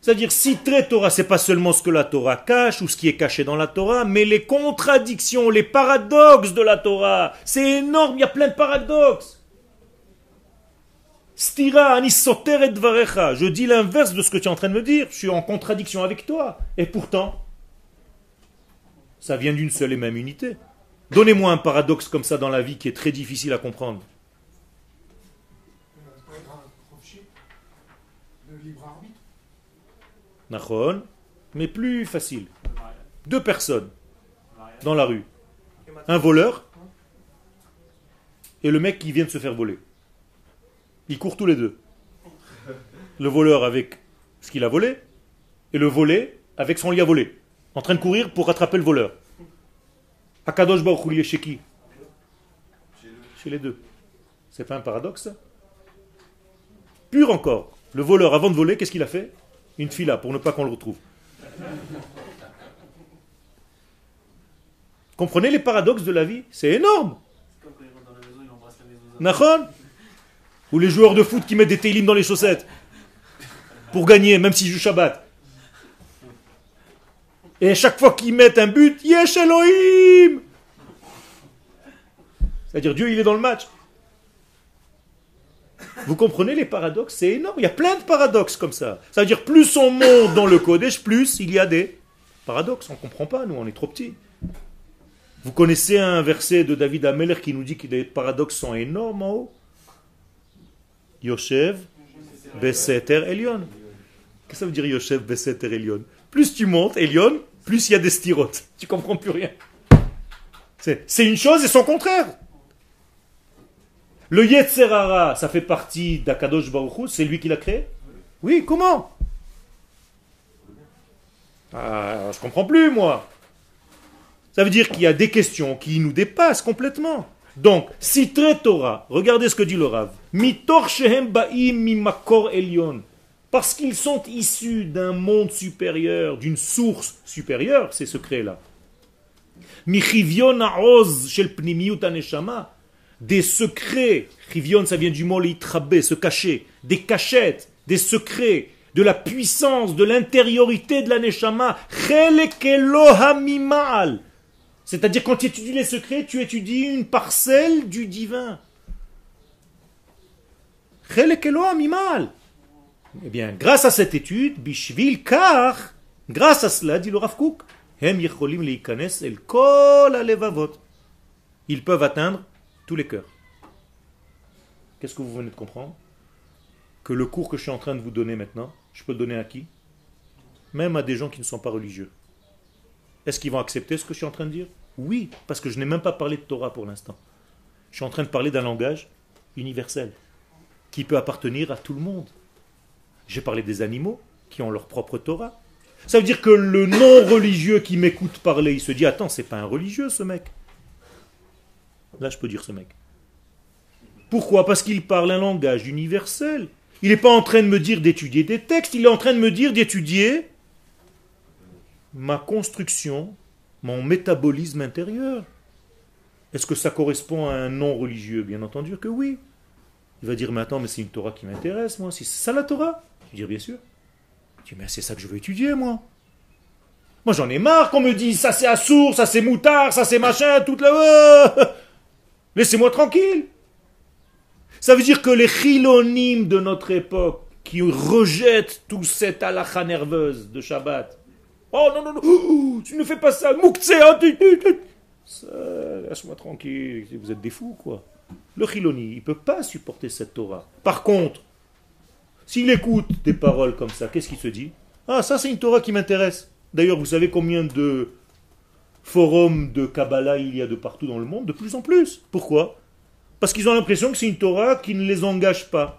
C'est-à-dire, si très Torah, c'est pas seulement ce que la Torah cache ou ce qui est caché dans la Torah, mais les contradictions, les paradoxes de la Torah. C'est énorme, il y a plein de paradoxes. Stira et dvarecha. Je dis l'inverse de ce que tu es en train de me dire. Je suis en contradiction avec toi. Et pourtant, ça vient d'une seule et même unité. Donnez-moi un paradoxe comme ça dans la vie qui est très difficile à comprendre. Nachon, mais plus facile. Deux personnes dans la rue. Un voleur et le mec qui vient de se faire voler. Ils courent tous les deux. Le voleur avec ce qu'il a volé et le volé avec son lit à voler. En train de courir pour rattraper le voleur. Akadosh Baruch chez qui? Chez les deux. C'est pas un paradoxe Pur encore. Le voleur, avant de voler, qu'est-ce qu'il a fait? Une fila pour ne pas qu'on le retrouve. Comprenez les paradoxes de la vie? C'est énorme. Nachon? Ou les joueurs de foot qui mettent des télim dans les chaussettes pour gagner, même s'ils jouent Shabbat. Et chaque fois qu'ils mettent un but, Yesh Elohim C'est-à-dire Dieu, il est dans le match. Vous comprenez les paradoxes? C'est énorme. Il y a plein de paradoxes comme ça. Ça veut dire plus on monte dans le Kodesh, plus il y a des paradoxes. On ne comprend pas, nous, on est trop petits. Vous connaissez un verset de David Ameller qui nous dit que les paradoxes sont énormes en haut? Yoshev Beseter Elion. Qu'est-ce que ça veut dire Yoshev Beseter Elion? Plus tu montes, Elion, plus il y a des styrotes. Tu comprends plus rien. C'est une chose et son contraire. Le Yetzerara, ça fait partie d'Akadosh Baruch c'est lui qui l'a créé? Oui, comment? Ah, Je comprends plus, moi. Ça veut dire qu'il y a des questions qui nous dépassent complètement. Donc, si Torah, regardez ce que dit le Rav. Mitor shehem ba'im mimakor elyon. Parce qu'ils sont issus d'un monde supérieur, d'une source supérieure, ces secrets-là. Des secrets, Rivion, ça vient du mot litrabé, se cacher, des cachettes, des secrets, de la puissance, de l'intériorité de la neshama, c'est-à-dire quand tu étudies les secrets, tu étudies une parcelle du divin. Eh bien, grâce à cette étude, bishvil kar, grâce à cela, dit le Rav ils peuvent atteindre tous les cœurs. Qu'est-ce que vous venez de comprendre? Que le cours que je suis en train de vous donner maintenant, je peux le donner à qui? Même à des gens qui ne sont pas religieux. Est-ce qu'ils vont accepter ce que je suis en train de dire? Oui, parce que je n'ai même pas parlé de Torah pour l'instant. Je suis en train de parler d'un langage universel qui peut appartenir à tout le monde. J'ai parlé des animaux qui ont leur propre Torah. Ça veut dire que le non-religieux qui m'écoute parler, il se dit Attends, c'est pas un religieux ce mec. Là, je peux dire ce mec. Pourquoi? Parce qu'il parle un langage universel. Il n'est pas en train de me dire d'étudier des textes, il est en train de me dire d'étudier ma construction, mon métabolisme intérieur. Est-ce que ça correspond à un non-religieux? Bien entendu que oui. Il va dire, mais attends, mais c'est une Torah qui m'intéresse, moi. C'est ça la Torah? Je dire, bien sûr. Je dis, mais c'est ça que je veux étudier, moi. Moi, j'en ai marre qu'on me dise, ça c'est assour, ça c'est moutard, ça c'est machin, toute la... Laissez-moi tranquille. Ça veut dire que les chilonimes de notre époque qui rejettent tout cette halakha nerveuse de Shabbat. Oh non, non, non, tu ne fais pas ça, Mouktsea, laisse-moi tranquille, vous êtes des fous, quoi. Le chiloni, il ne peut pas supporter cette Torah. Par contre, s'il écoute des paroles comme ça, qu'est-ce qu'il se dit? Ah, ça c'est une Torah qui m'intéresse. D'ailleurs, vous savez combien de forums de Kabbalah il y a de partout dans le monde, de plus en plus. Pourquoi? Parce qu'ils ont l'impression que c'est une Torah qui ne les engage pas.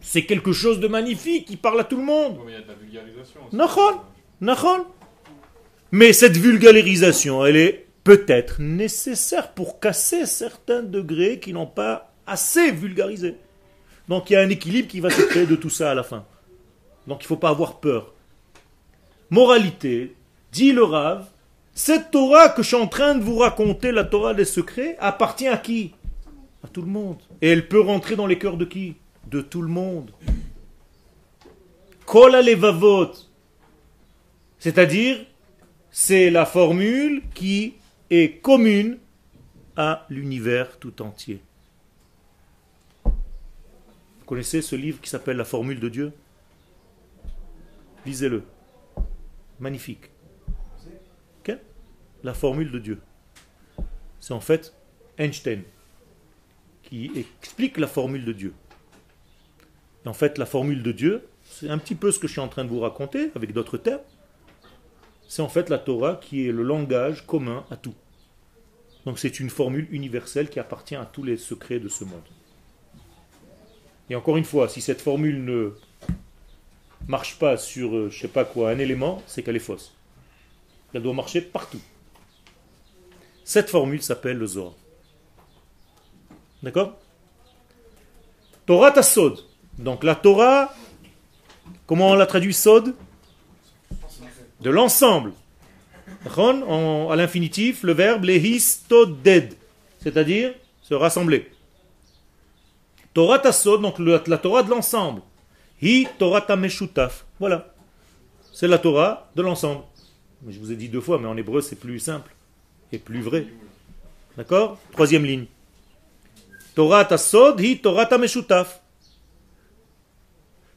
C'est quelque chose de magnifique, qui parle à tout le monde. mais il y a de la vulgarisation. Nachon, Mais cette vulgarisation, elle est peut-être nécessaire pour casser certains degrés qui n'ont pas assez vulgarisé. Donc il y a un équilibre qui va se créer de tout ça à la fin. Donc il ne faut pas avoir peur. Moralité, dit le Rav, cette Torah que je suis en train de vous raconter, la Torah des secrets, appartient à qui? À tout le monde. Et elle peut rentrer dans les cœurs de qui? De tout le monde. Kol levavot. C'est-à-dire, c'est la formule qui est commune à l'univers tout entier. Connaissez ce livre qui s'appelle La formule de Dieu? Lisez-le. Magnifique. La formule de Dieu. C'est en fait Einstein qui explique la formule de Dieu. En fait, la formule de Dieu, c'est un petit peu ce que je suis en train de vous raconter avec d'autres termes. C'est en fait la Torah qui est le langage commun à tout. Donc c'est une formule universelle qui appartient à tous les secrets de ce monde. Et encore une fois, si cette formule ne marche pas sur, euh, je sais pas quoi, un élément, c'est qu'elle est fausse. Elle doit marcher partout. Cette formule s'appelle le Zohar. D'accord? Torah Tassod. Donc la Torah, comment on la traduit Sod? De l'ensemble. À l'infinitif, le verbe lehistoded, c'est-à-dire se rassembler. Torah Tassod, donc la Torah de l'ensemble. Hi Torah Tameshutaf. Voilà. C'est la Torah de l'ensemble. Je vous ai dit deux fois, mais en hébreu c'est plus simple et plus vrai. D'accord? Troisième ligne. Torah Tasod hi Torah Tameshutaf.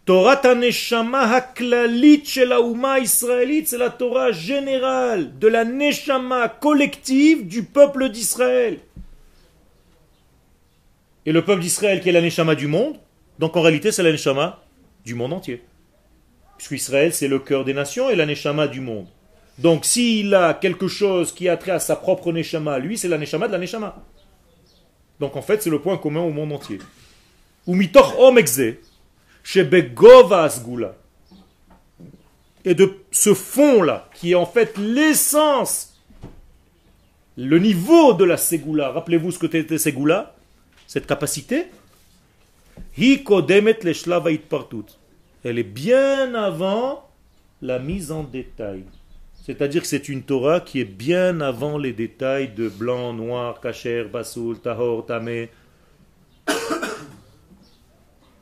Torah Neshama Haklalit shel israélite, c'est la Torah générale de la Neshama collective du peuple d'Israël. Et le peuple d'Israël qui est la Neshama du monde, donc en réalité c'est la Neshama du monde entier. Puisque Israël, c'est le cœur des nations et la Neshama du monde. Donc s'il a quelque chose qui a trait à sa propre Neshama, lui, c'est la Neshama de la Neshama. Donc en fait, c'est le point commun au monde entier. Et de ce fond-là, qui est en fait l'essence, le niveau de la Ségoula. Rappelez-vous ce que était Ségoula, cette capacité elle est bien avant la mise en détail. C'est-à-dire que c'est une Torah qui est bien avant les détails de blanc, noir, kacher, basoul, tahor, tamé.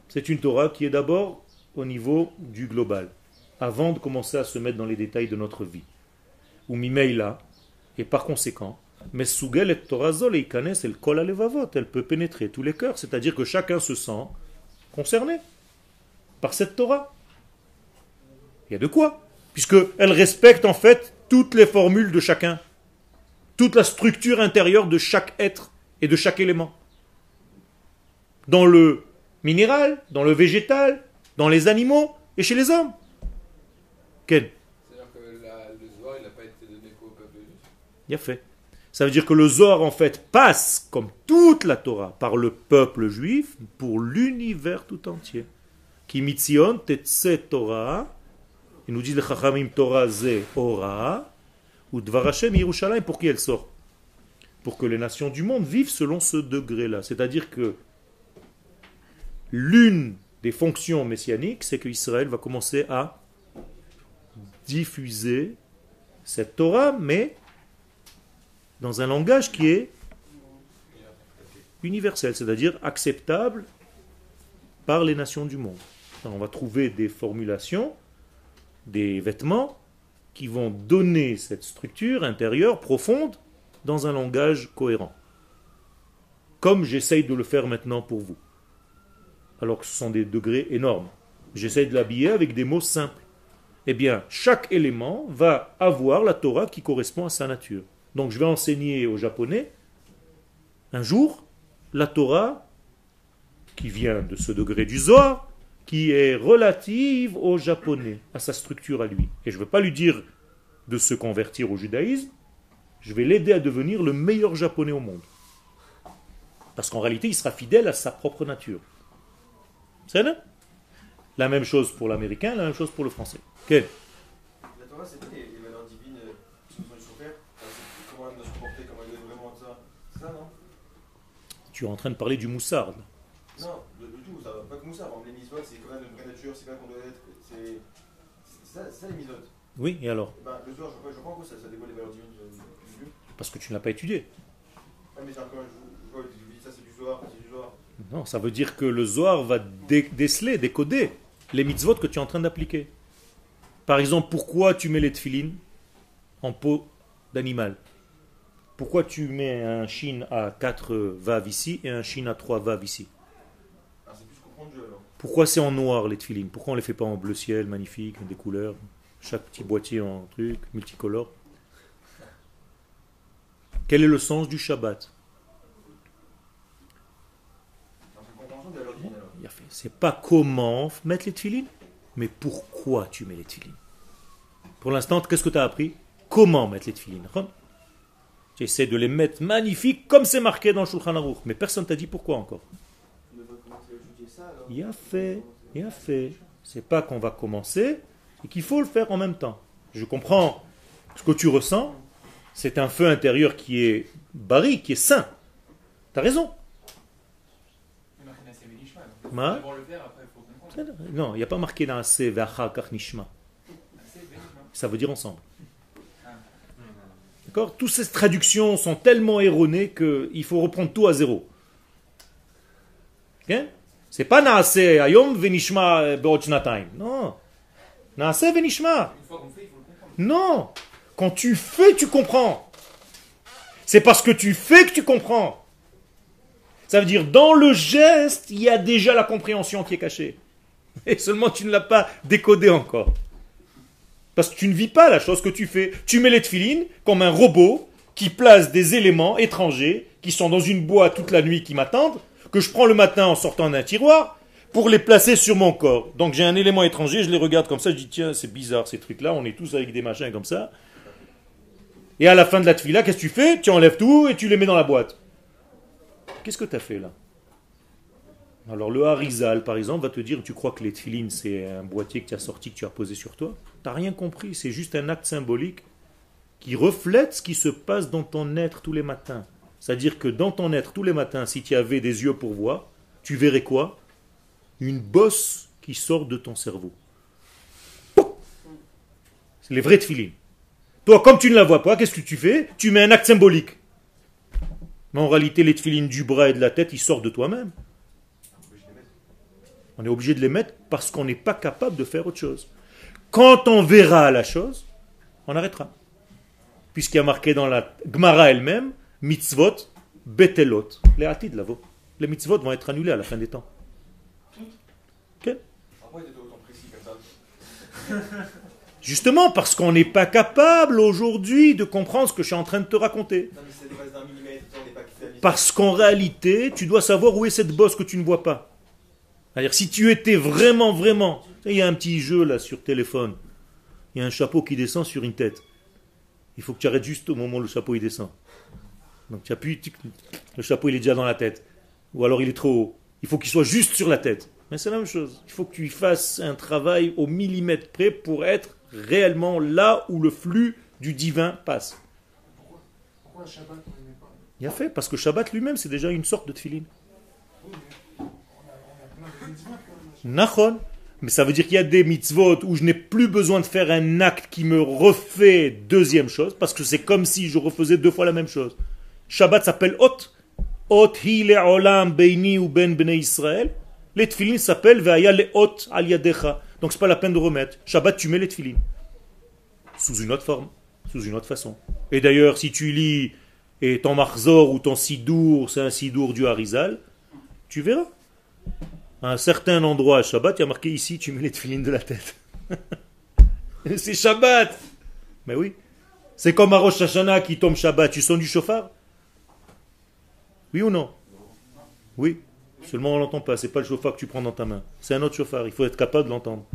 C'est une Torah qui est d'abord au niveau du global, avant de commencer à se mettre dans les détails de notre vie. Ou mimeila, et par conséquent, mais Sugel et Torazol et elle colle elle peut pénétrer tous les cœurs, c'est-à-dire que chacun se sent concerné par cette Torah. Il y a de quoi, puisqu'elle respecte en fait toutes les formules de chacun, toute la structure intérieure de chaque être et de chaque élément. Dans le minéral, dans le végétal, dans les animaux et chez les hommes. Ken C'est-à-dire que le Zohar, il n'a pas été donné qu'au peuple Il a fait. Ça veut dire que le Zohar, en fait, passe, comme toute la Torah, par le peuple juif pour l'univers tout entier. Qui mitzion tetse Torah, il nous dit le Chachamim Torah ze ora, ou Dvarachem Yerushalayim, pour qui elle sort? Pour que les nations du monde vivent selon ce degré-là. C'est-à-dire que l'une des fonctions messianiques, c'est qu'Israël va commencer à diffuser cette Torah, mais dans un langage qui est universel, c'est-à-dire acceptable par les nations du monde. on va trouver des formulations, des vêtements qui vont donner cette structure intérieure profonde dans un langage cohérent. Comme j'essaye de le faire maintenant pour vous. Alors que ce sont des degrés énormes. J'essaye de l'habiller avec des mots simples. Eh bien, chaque élément va avoir la Torah qui correspond à sa nature. Donc je vais enseigner aux Japonais un jour la Torah qui vient de ce degré du Zohar, qui est relative au Japonais, à sa structure à lui. Et je ne veux pas lui dire de se convertir au judaïsme, je vais l'aider à devenir le meilleur japonais au monde. Parce qu'en réalité, il sera fidèle à sa propre nature. C'est La même chose pour l'américain, la même chose pour le français. Quel Tu es en train de parler du moussard. Non, de, tout, ça, pas que moussard. Les mitzvot, c'est quand même une vraie nature, c'est pas qu'on doit être. C'est ça, ça, les mitzvot. Oui, et alors ben, Le soir, je, je crois que ça, ça dévoile les valeurs divines du Dieu. Parce que tu ne l'as pas étudié. Ah, mais quand je, vois, ça c'est du Zohar, c'est du Zohar. Non, ça veut dire que le Zohar va déceler, décoder les mitzvot que tu es en train d'appliquer. Par exemple, pourquoi tu mets les tefilines en peau d'animal? Pourquoi tu mets un chine à 4 vaves ici et un chine à 3 vaves ici? Ah, plus alors. Pourquoi c'est en noir les tefilines? Pourquoi on ne les fait pas en bleu ciel, magnifique, des couleurs? Chaque petit boîtier en truc, multicolore. Quel est le sens du Shabbat? C'est pas comment mettre les tefilines, mais pourquoi tu mets les tefilines. Pour l'instant, qu'est-ce que tu as appris? Comment mettre les tefilines Tu essaies de les mettre magnifiques comme c'est marqué dans le Shulchan Aruch, mais personne t'a dit pourquoi encore. Il a fait, il a fait. C'est pas qu'on va commencer et qu'il faut le faire en même temps. Je comprends ce que tu ressens. C'est un feu intérieur qui est barri, qui est sain. Tu as raison. Non, il n'y a pas marqué dans Nishma. Ça veut dire ensemble. D'accord? Toutes ces traductions sont tellement erronées qu'il faut reprendre tout à zéro. Okay C'est pas Naase Ayom Venishma Beochnataim. Non. Naase Venishma. Non. Quand tu fais, tu comprends. C'est parce que tu fais que tu comprends. Ça veut dire, dans le geste, il y a déjà la compréhension qui est cachée. Et seulement tu ne l'as pas décodé encore. Parce que tu ne vis pas la chose que tu fais. Tu mets les tefilines comme un robot qui place des éléments étrangers qui sont dans une boîte toute la nuit qui m'attendent, que je prends le matin en sortant d'un tiroir pour les placer sur mon corps. Donc j'ai un élément étranger, je les regarde comme ça, je dis tiens, c'est bizarre ces trucs-là, on est tous avec des machins comme ça. Et à la fin de la tefila, qu'est-ce que tu fais? Tu enlèves tout et tu les mets dans la boîte. Qu'est-ce que tu as fait là? Alors le Harizal, par exemple, va te dire, tu crois que les tefilines, c'est un boîtier que tu as sorti, que tu as posé sur toi? Tu n'as rien compris, c'est juste un acte symbolique qui reflète ce qui se passe dans ton être tous les matins. C'est-à-dire que dans ton être tous les matins, si tu avais des yeux pour voir, tu verrais quoi? Une bosse qui sort de ton cerveau. C'est les vrais tefilines. Toi, comme tu ne la vois pas, qu'est-ce que tu fais? Tu mets un acte symbolique. Mais en réalité, les tefilines du bras et de la tête, ils sortent de toi-même. On est obligé de les mettre parce qu'on n'est pas capable de faire autre chose. Quand on verra la chose, on arrêtera. Puisqu'il y a marqué dans la Gemara elle-même, mitzvot, betelot. Les hatid, là, les mitzvot vont être annulés à la fin des temps. Justement parce qu'on n'est pas capable aujourd'hui de comprendre ce que je suis en train de te raconter. Parce qu'en réalité, tu dois savoir où est cette bosse que tu ne vois pas. C'est-à-dire, si tu étais vraiment, vraiment. Il y a un petit jeu là sur téléphone. Il y a un chapeau qui descend sur une tête. Il faut que tu arrêtes juste au moment où le chapeau il descend. Donc tu appuies, le chapeau il est déjà dans la tête. Ou alors il est trop haut. Il faut qu'il soit juste sur la tête. Mais c'est la même chose. Il faut que tu fasses un travail au millimètre près pour être réellement là où le flux du divin passe. Pourquoi, Shabbat il a fait, parce que Shabbat lui-même, c'est déjà une sorte de tefilin. Nachon. Mais ça veut dire qu'il y a des mitzvot où je n'ai plus besoin de faire un acte qui me refait deuxième chose, parce que c'est comme si je refaisais deux fois la même chose. Shabbat s'appelle Ot. Ot hi le olam beini ou ben bnei Israël. Les tefilin s'appellent Ve'aya le Ot al yadecha. Donc c'est pas la peine de remettre. Shabbat, tu mets les tefilin. Sous une autre forme, sous une autre façon. Et d'ailleurs, si tu lis et ton marzor ou ton sidour, c'est un sidour du Harizal, tu verras. À un certain endroit à Shabbat, il y a marqué ici, tu mets les tefilines de la tête. c'est Shabbat Mais oui. C'est comme à Hashanah qui tombe Shabbat, tu sens du chauffard? Oui ou non? Oui. Seulement on l'entend pas, c'est pas le chauffard que tu prends dans ta main. C'est un autre chauffard, il faut être capable de l'entendre.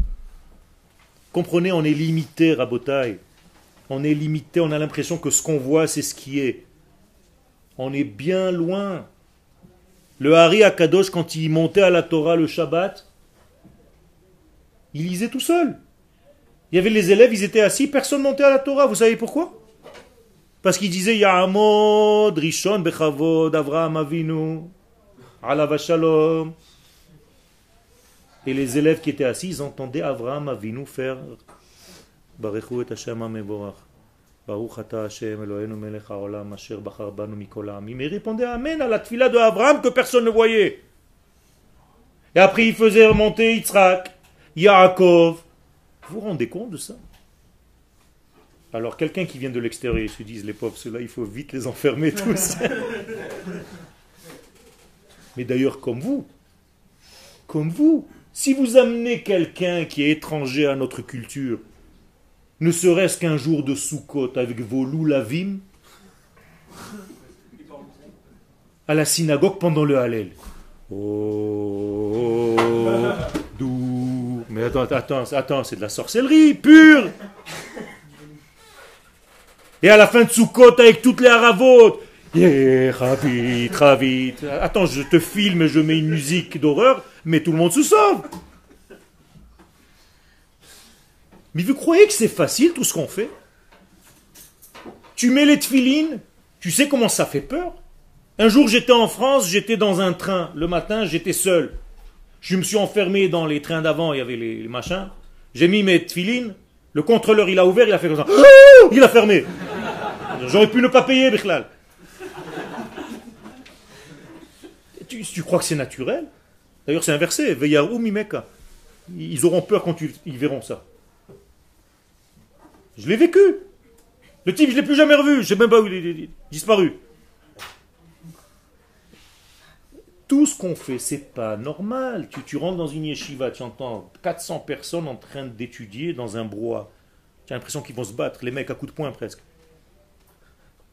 Comprenez, on est limité, Rabotai. On est limité, on a l'impression que ce qu'on voit, c'est ce qui est. On est bien loin. Le Hari Akadosh, quand il montait à la Torah le Shabbat, il lisait tout seul. Il y avait les élèves, ils étaient assis, personne montait à la Torah. Vous savez pourquoi? Parce qu'il disait Ya'amod, Rishon, Bechavod, Avraham Avinu. Allah shalom. Et les élèves qui étaient assis, ils entendaient Avraham Avinu faire Baruchu et Hashem. Baruch ata Hashem Eloheinu melech haolam asher bachar banu mikol ha'amim. Il répondait Amen à la tfila de Abraham que personne ne voyait. Et après il faisait remonter Yitzhak, Yaakov. Vous vous rendez compte de ça? Alors quelqu'un qui vient de l'extérieur, ils se disent les pauvres, ceux-là, il faut vite les enfermer tous. Mais d'ailleurs comme vous, comme vous, si vous amenez quelqu'un qui est étranger à notre culture, ne serait-ce qu'un jour de Sukkot avec vos loulavim, à la synagogue pendant le Hallel. Oh, doux. Mais attends, attends, attends, c'est de la sorcellerie pure. Et à la fin de Sukkot avec toutes les haravotes. Yeah, ravit, ravit. Attends, je te filme, je mets une musique d'horreur mais tout le monde se sauve. Mais vous croyez que c'est facile tout ce qu'on fait Tu mets les tefilines, tu sais comment ça fait peur Un jour j'étais en France, j'étais dans un train, le matin j'étais seul. Je me suis enfermé dans les trains d'avant, il y avait les, machins. J'ai mis mes tefilines, le contrôleur il a ouvert, il a fait comme ça. il a fermé. J'aurais pu ne pas payer, Bichlal. Tu, tu crois que c'est naturel? D'ailleurs, c'est inversé. Veyarou mimeka. Ils auront peur quand ils verront ça. Je l'ai vécu. Le type, je l'ai plus jamais revu. Je sais même pas où il est disparu. Tout ce qu'on fait, c'est pas normal. Tu, rentres dans une yeshiva, tu entends 400 personnes en train d'étudier dans un brouhaha. Tu as l'impression qu'ils vont se battre, les mecs à coups de poing presque.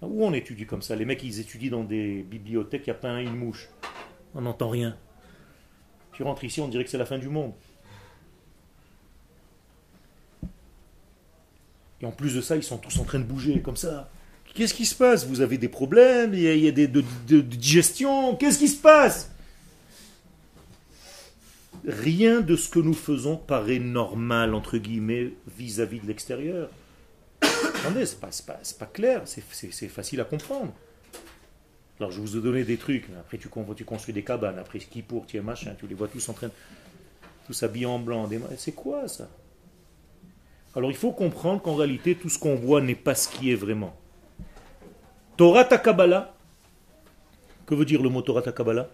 Où on étudie comme ça? Les mecs, ils étudient dans des bibliothèques, il n'y a pas une mouche. On n'entend rien. Tu rentres ici, on dirait que c'est la fin du monde. Et en plus de ça, ils sont tous en train de bouger comme ça. Qu'est-ce qui se passe? Vous avez des problèmes? Il y a, des de, digestion? Qu'est-ce qui se passe? Rien de ce que nous faisons paraît normal, entre guillemets, vis-à-vis de l'extérieur. Attendez, c'est pas, pas, clair, c'est facile à comprendre. Alors je vous ai donné des trucs, après tu, construis des cabanes, après ski pour, tu es machin, tu les vois tous en train de tous habillés en blanc. C'est quoi ça? Alors il faut comprendre qu'en réalité tout ce qu'on voit n'est pas ce qui est vraiment. Torah Takabala, que veut dire le mot Torah Takabala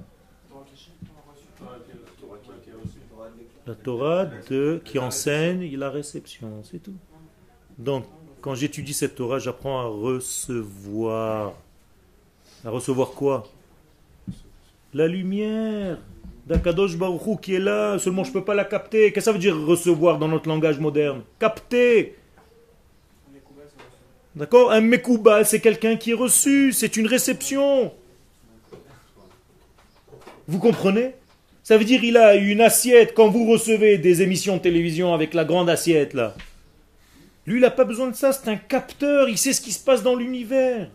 La Torah qui enseigne la réception, c'est tout. Donc, quand j'étudie cette Torah, j'apprends à recevoir à recevoir quoi? La lumière d'Akadosh Baruchou qui est là, seulement je ne peux pas la capter. Qu'est-ce que ça veut dire recevoir dans notre langage moderne? Capter D'accord? Un mekouba, c'est quelqu'un qui est reçu, c'est une réception. Vous comprenez? Ça veut dire il a une assiette, quand vous recevez des émissions de télévision avec la grande assiette là. Lui, il n'a pas besoin de ça, c'est un capteur, il sait ce qui se passe dans l'univers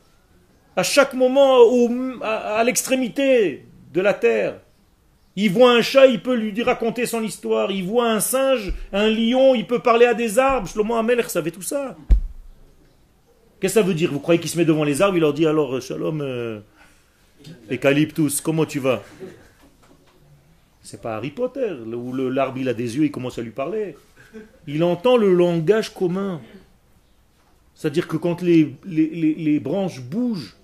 à chaque moment à, l'extrémité de la terre. Il voit un chat, il peut lui raconter son histoire. Il voit un singe, un lion, il peut parler à des arbres. Shlomo Amelech savait tout ça. Qu'est-ce que ça veut dire? Vous croyez qu'il se met devant les arbres, il leur dit alors Shalom, euh, Eucalyptus, comment tu vas? C'est pas Harry Potter, où l'arbre il a des yeux, il commence à lui parler. Il entend le langage commun. C'est-à-dire que quand les branches bougent,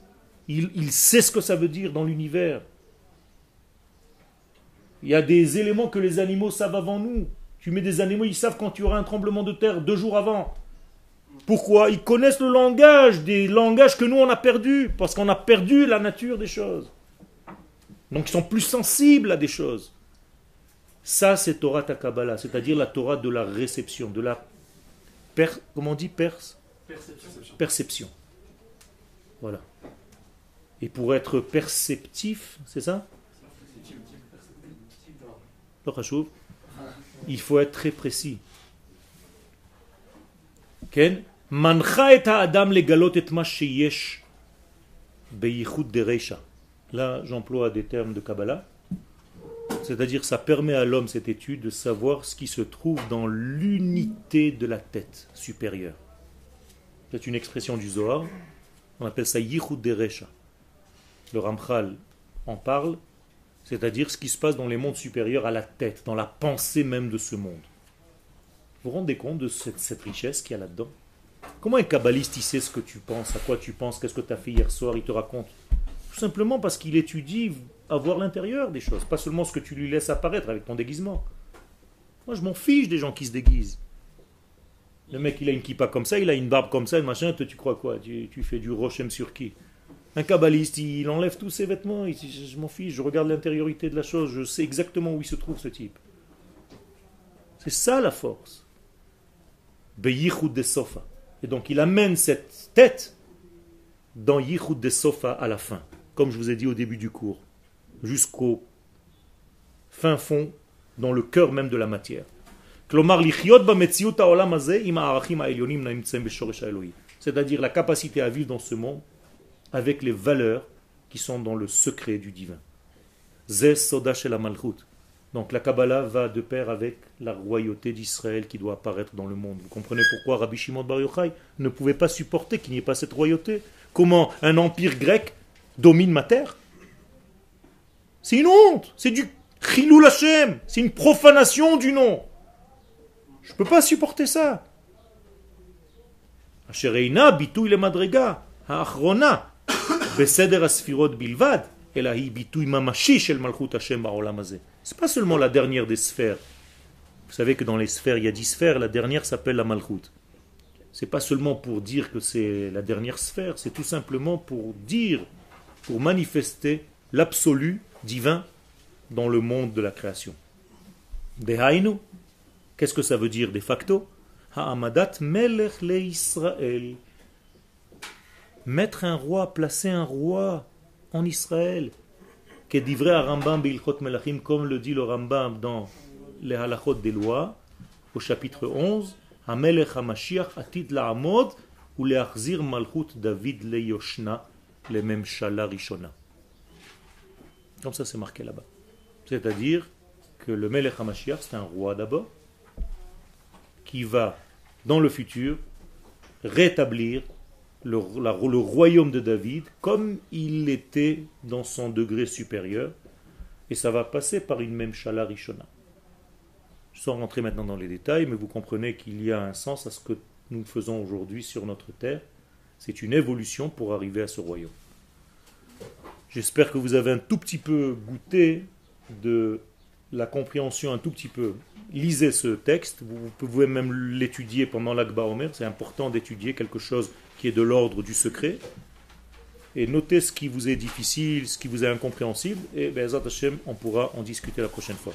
il, sait ce que ça veut dire dans l'univers. Il y a des éléments que les animaux savent avant nous. Tu mets des animaux, ils savent quand il y aura un tremblement de terre deux jours avant. Pourquoi? Ils connaissent le langage, des langages que nous on a perdus, parce qu'on a perdu la nature des choses. Donc ils sont plus sensibles à des choses. Ça, c'est Torah Takabala, c'est-à-dire la Torah de la réception, de la per, comment on dit Perception. Perception. Voilà. Et pour être perceptif, c'est ça? Il faut être très précis. Ken? Adam Là, j'emploie des termes de Kabbalah. C'est-à-dire, ça permet à l'homme, cette étude, de savoir ce qui se trouve dans l'unité de la tête supérieure. C'est une expression du Zohar. On appelle ça Yichud Derecha le Ramchal en parle, c'est-à-dire ce qui se passe dans les mondes supérieurs à la tête, dans la pensée même de ce monde. Vous vous rendez compte de cette, richesse qu'il y a là-dedans? Comment un kabbaliste, il sait ce que tu penses, à quoi tu penses, qu'est-ce que tu as fait hier soir, il te raconte? Tout simplement parce qu'il étudie à voir l'intérieur des choses, pas seulement ce que tu lui laisses apparaître avec ton déguisement. Moi, je m'en fiche des gens qui se déguisent. Le mec, il a une kippa comme ça, il a une barbe comme ça, machin, tu crois quoi? Tu, tu, fais du rochem sur qui? Un kabbaliste, il enlève tous ses vêtements, il, je m'en fiche, je regarde l'intériorité de la chose, je sais exactement où il se trouve ce type. C'est ça la force. Beyichud de Sofa. Et donc il amène cette tête dans Yichud de Sofa à la fin, comme je vous ai dit au début du cours, jusqu'au fin fond, dans le cœur même de la matière. C'est-à-dire la capacité à vivre dans ce monde avec les valeurs qui sont dans le secret du divin. Donc la Kabbalah va de pair avec la royauté d'Israël qui doit apparaître dans le monde. Vous comprenez pourquoi Rabbi Shimon Bar Yochai ne pouvait pas supporter qu'il n'y ait pas cette royauté? Comment un empire grec domine ma terre? C'est une honte, c'est du Chilou Hashem, c'est une profanation du nom. Je ne peux pas supporter ça. Ashereina bitou le madrega, ba'olam hazeh. C'est pas seulement la dernière des sphères. Vous savez que dans les sphères, il y a dix sphères, la dernière s'appelle la malchut. C'est pas seulement pour dire que c'est la dernière sphère, c'est tout simplement pour dire, pour manifester l'absolu divin dans le monde de la création. Dehainu, qu'est-ce que ça veut dire de facto? Ha'amadat melech le. Mettre un roi, placer un roi en Israël. Que divrei Rambam Bilchot Melachim, comme le dit le Rambam dans les halachot des lois, au chapitre 11, Hamelech HaMashiach atid la'amod ou le'achzir malchut David le Yoshna, le Memshala Rishona. Comme ça c'est marqué là-bas. C'est-à-dire que le Melech HaMashiach, c'est un roi d'abord, qui va, dans le futur, rétablir le, royaume de David comme il était dans son degré supérieur, et ça va passer par une même Shala Rishona. Sans rentrer maintenant dans les détails, mais vous comprenez qu'il y a un sens à ce que nous faisons aujourd'hui sur notre terre. C'est une évolution pour arriver à ce royaume. J'espère que vous avez un tout petit peu goûté de la compréhension un tout petit peu, lisez ce texte, vous pouvez même l'étudier pendant l'Akba Omer, c'est important d'étudier quelque chose qui est de l'ordre du secret, et notez ce qui vous est difficile, ce qui vous est incompréhensible, et ben, on pourra en discuter la prochaine fois.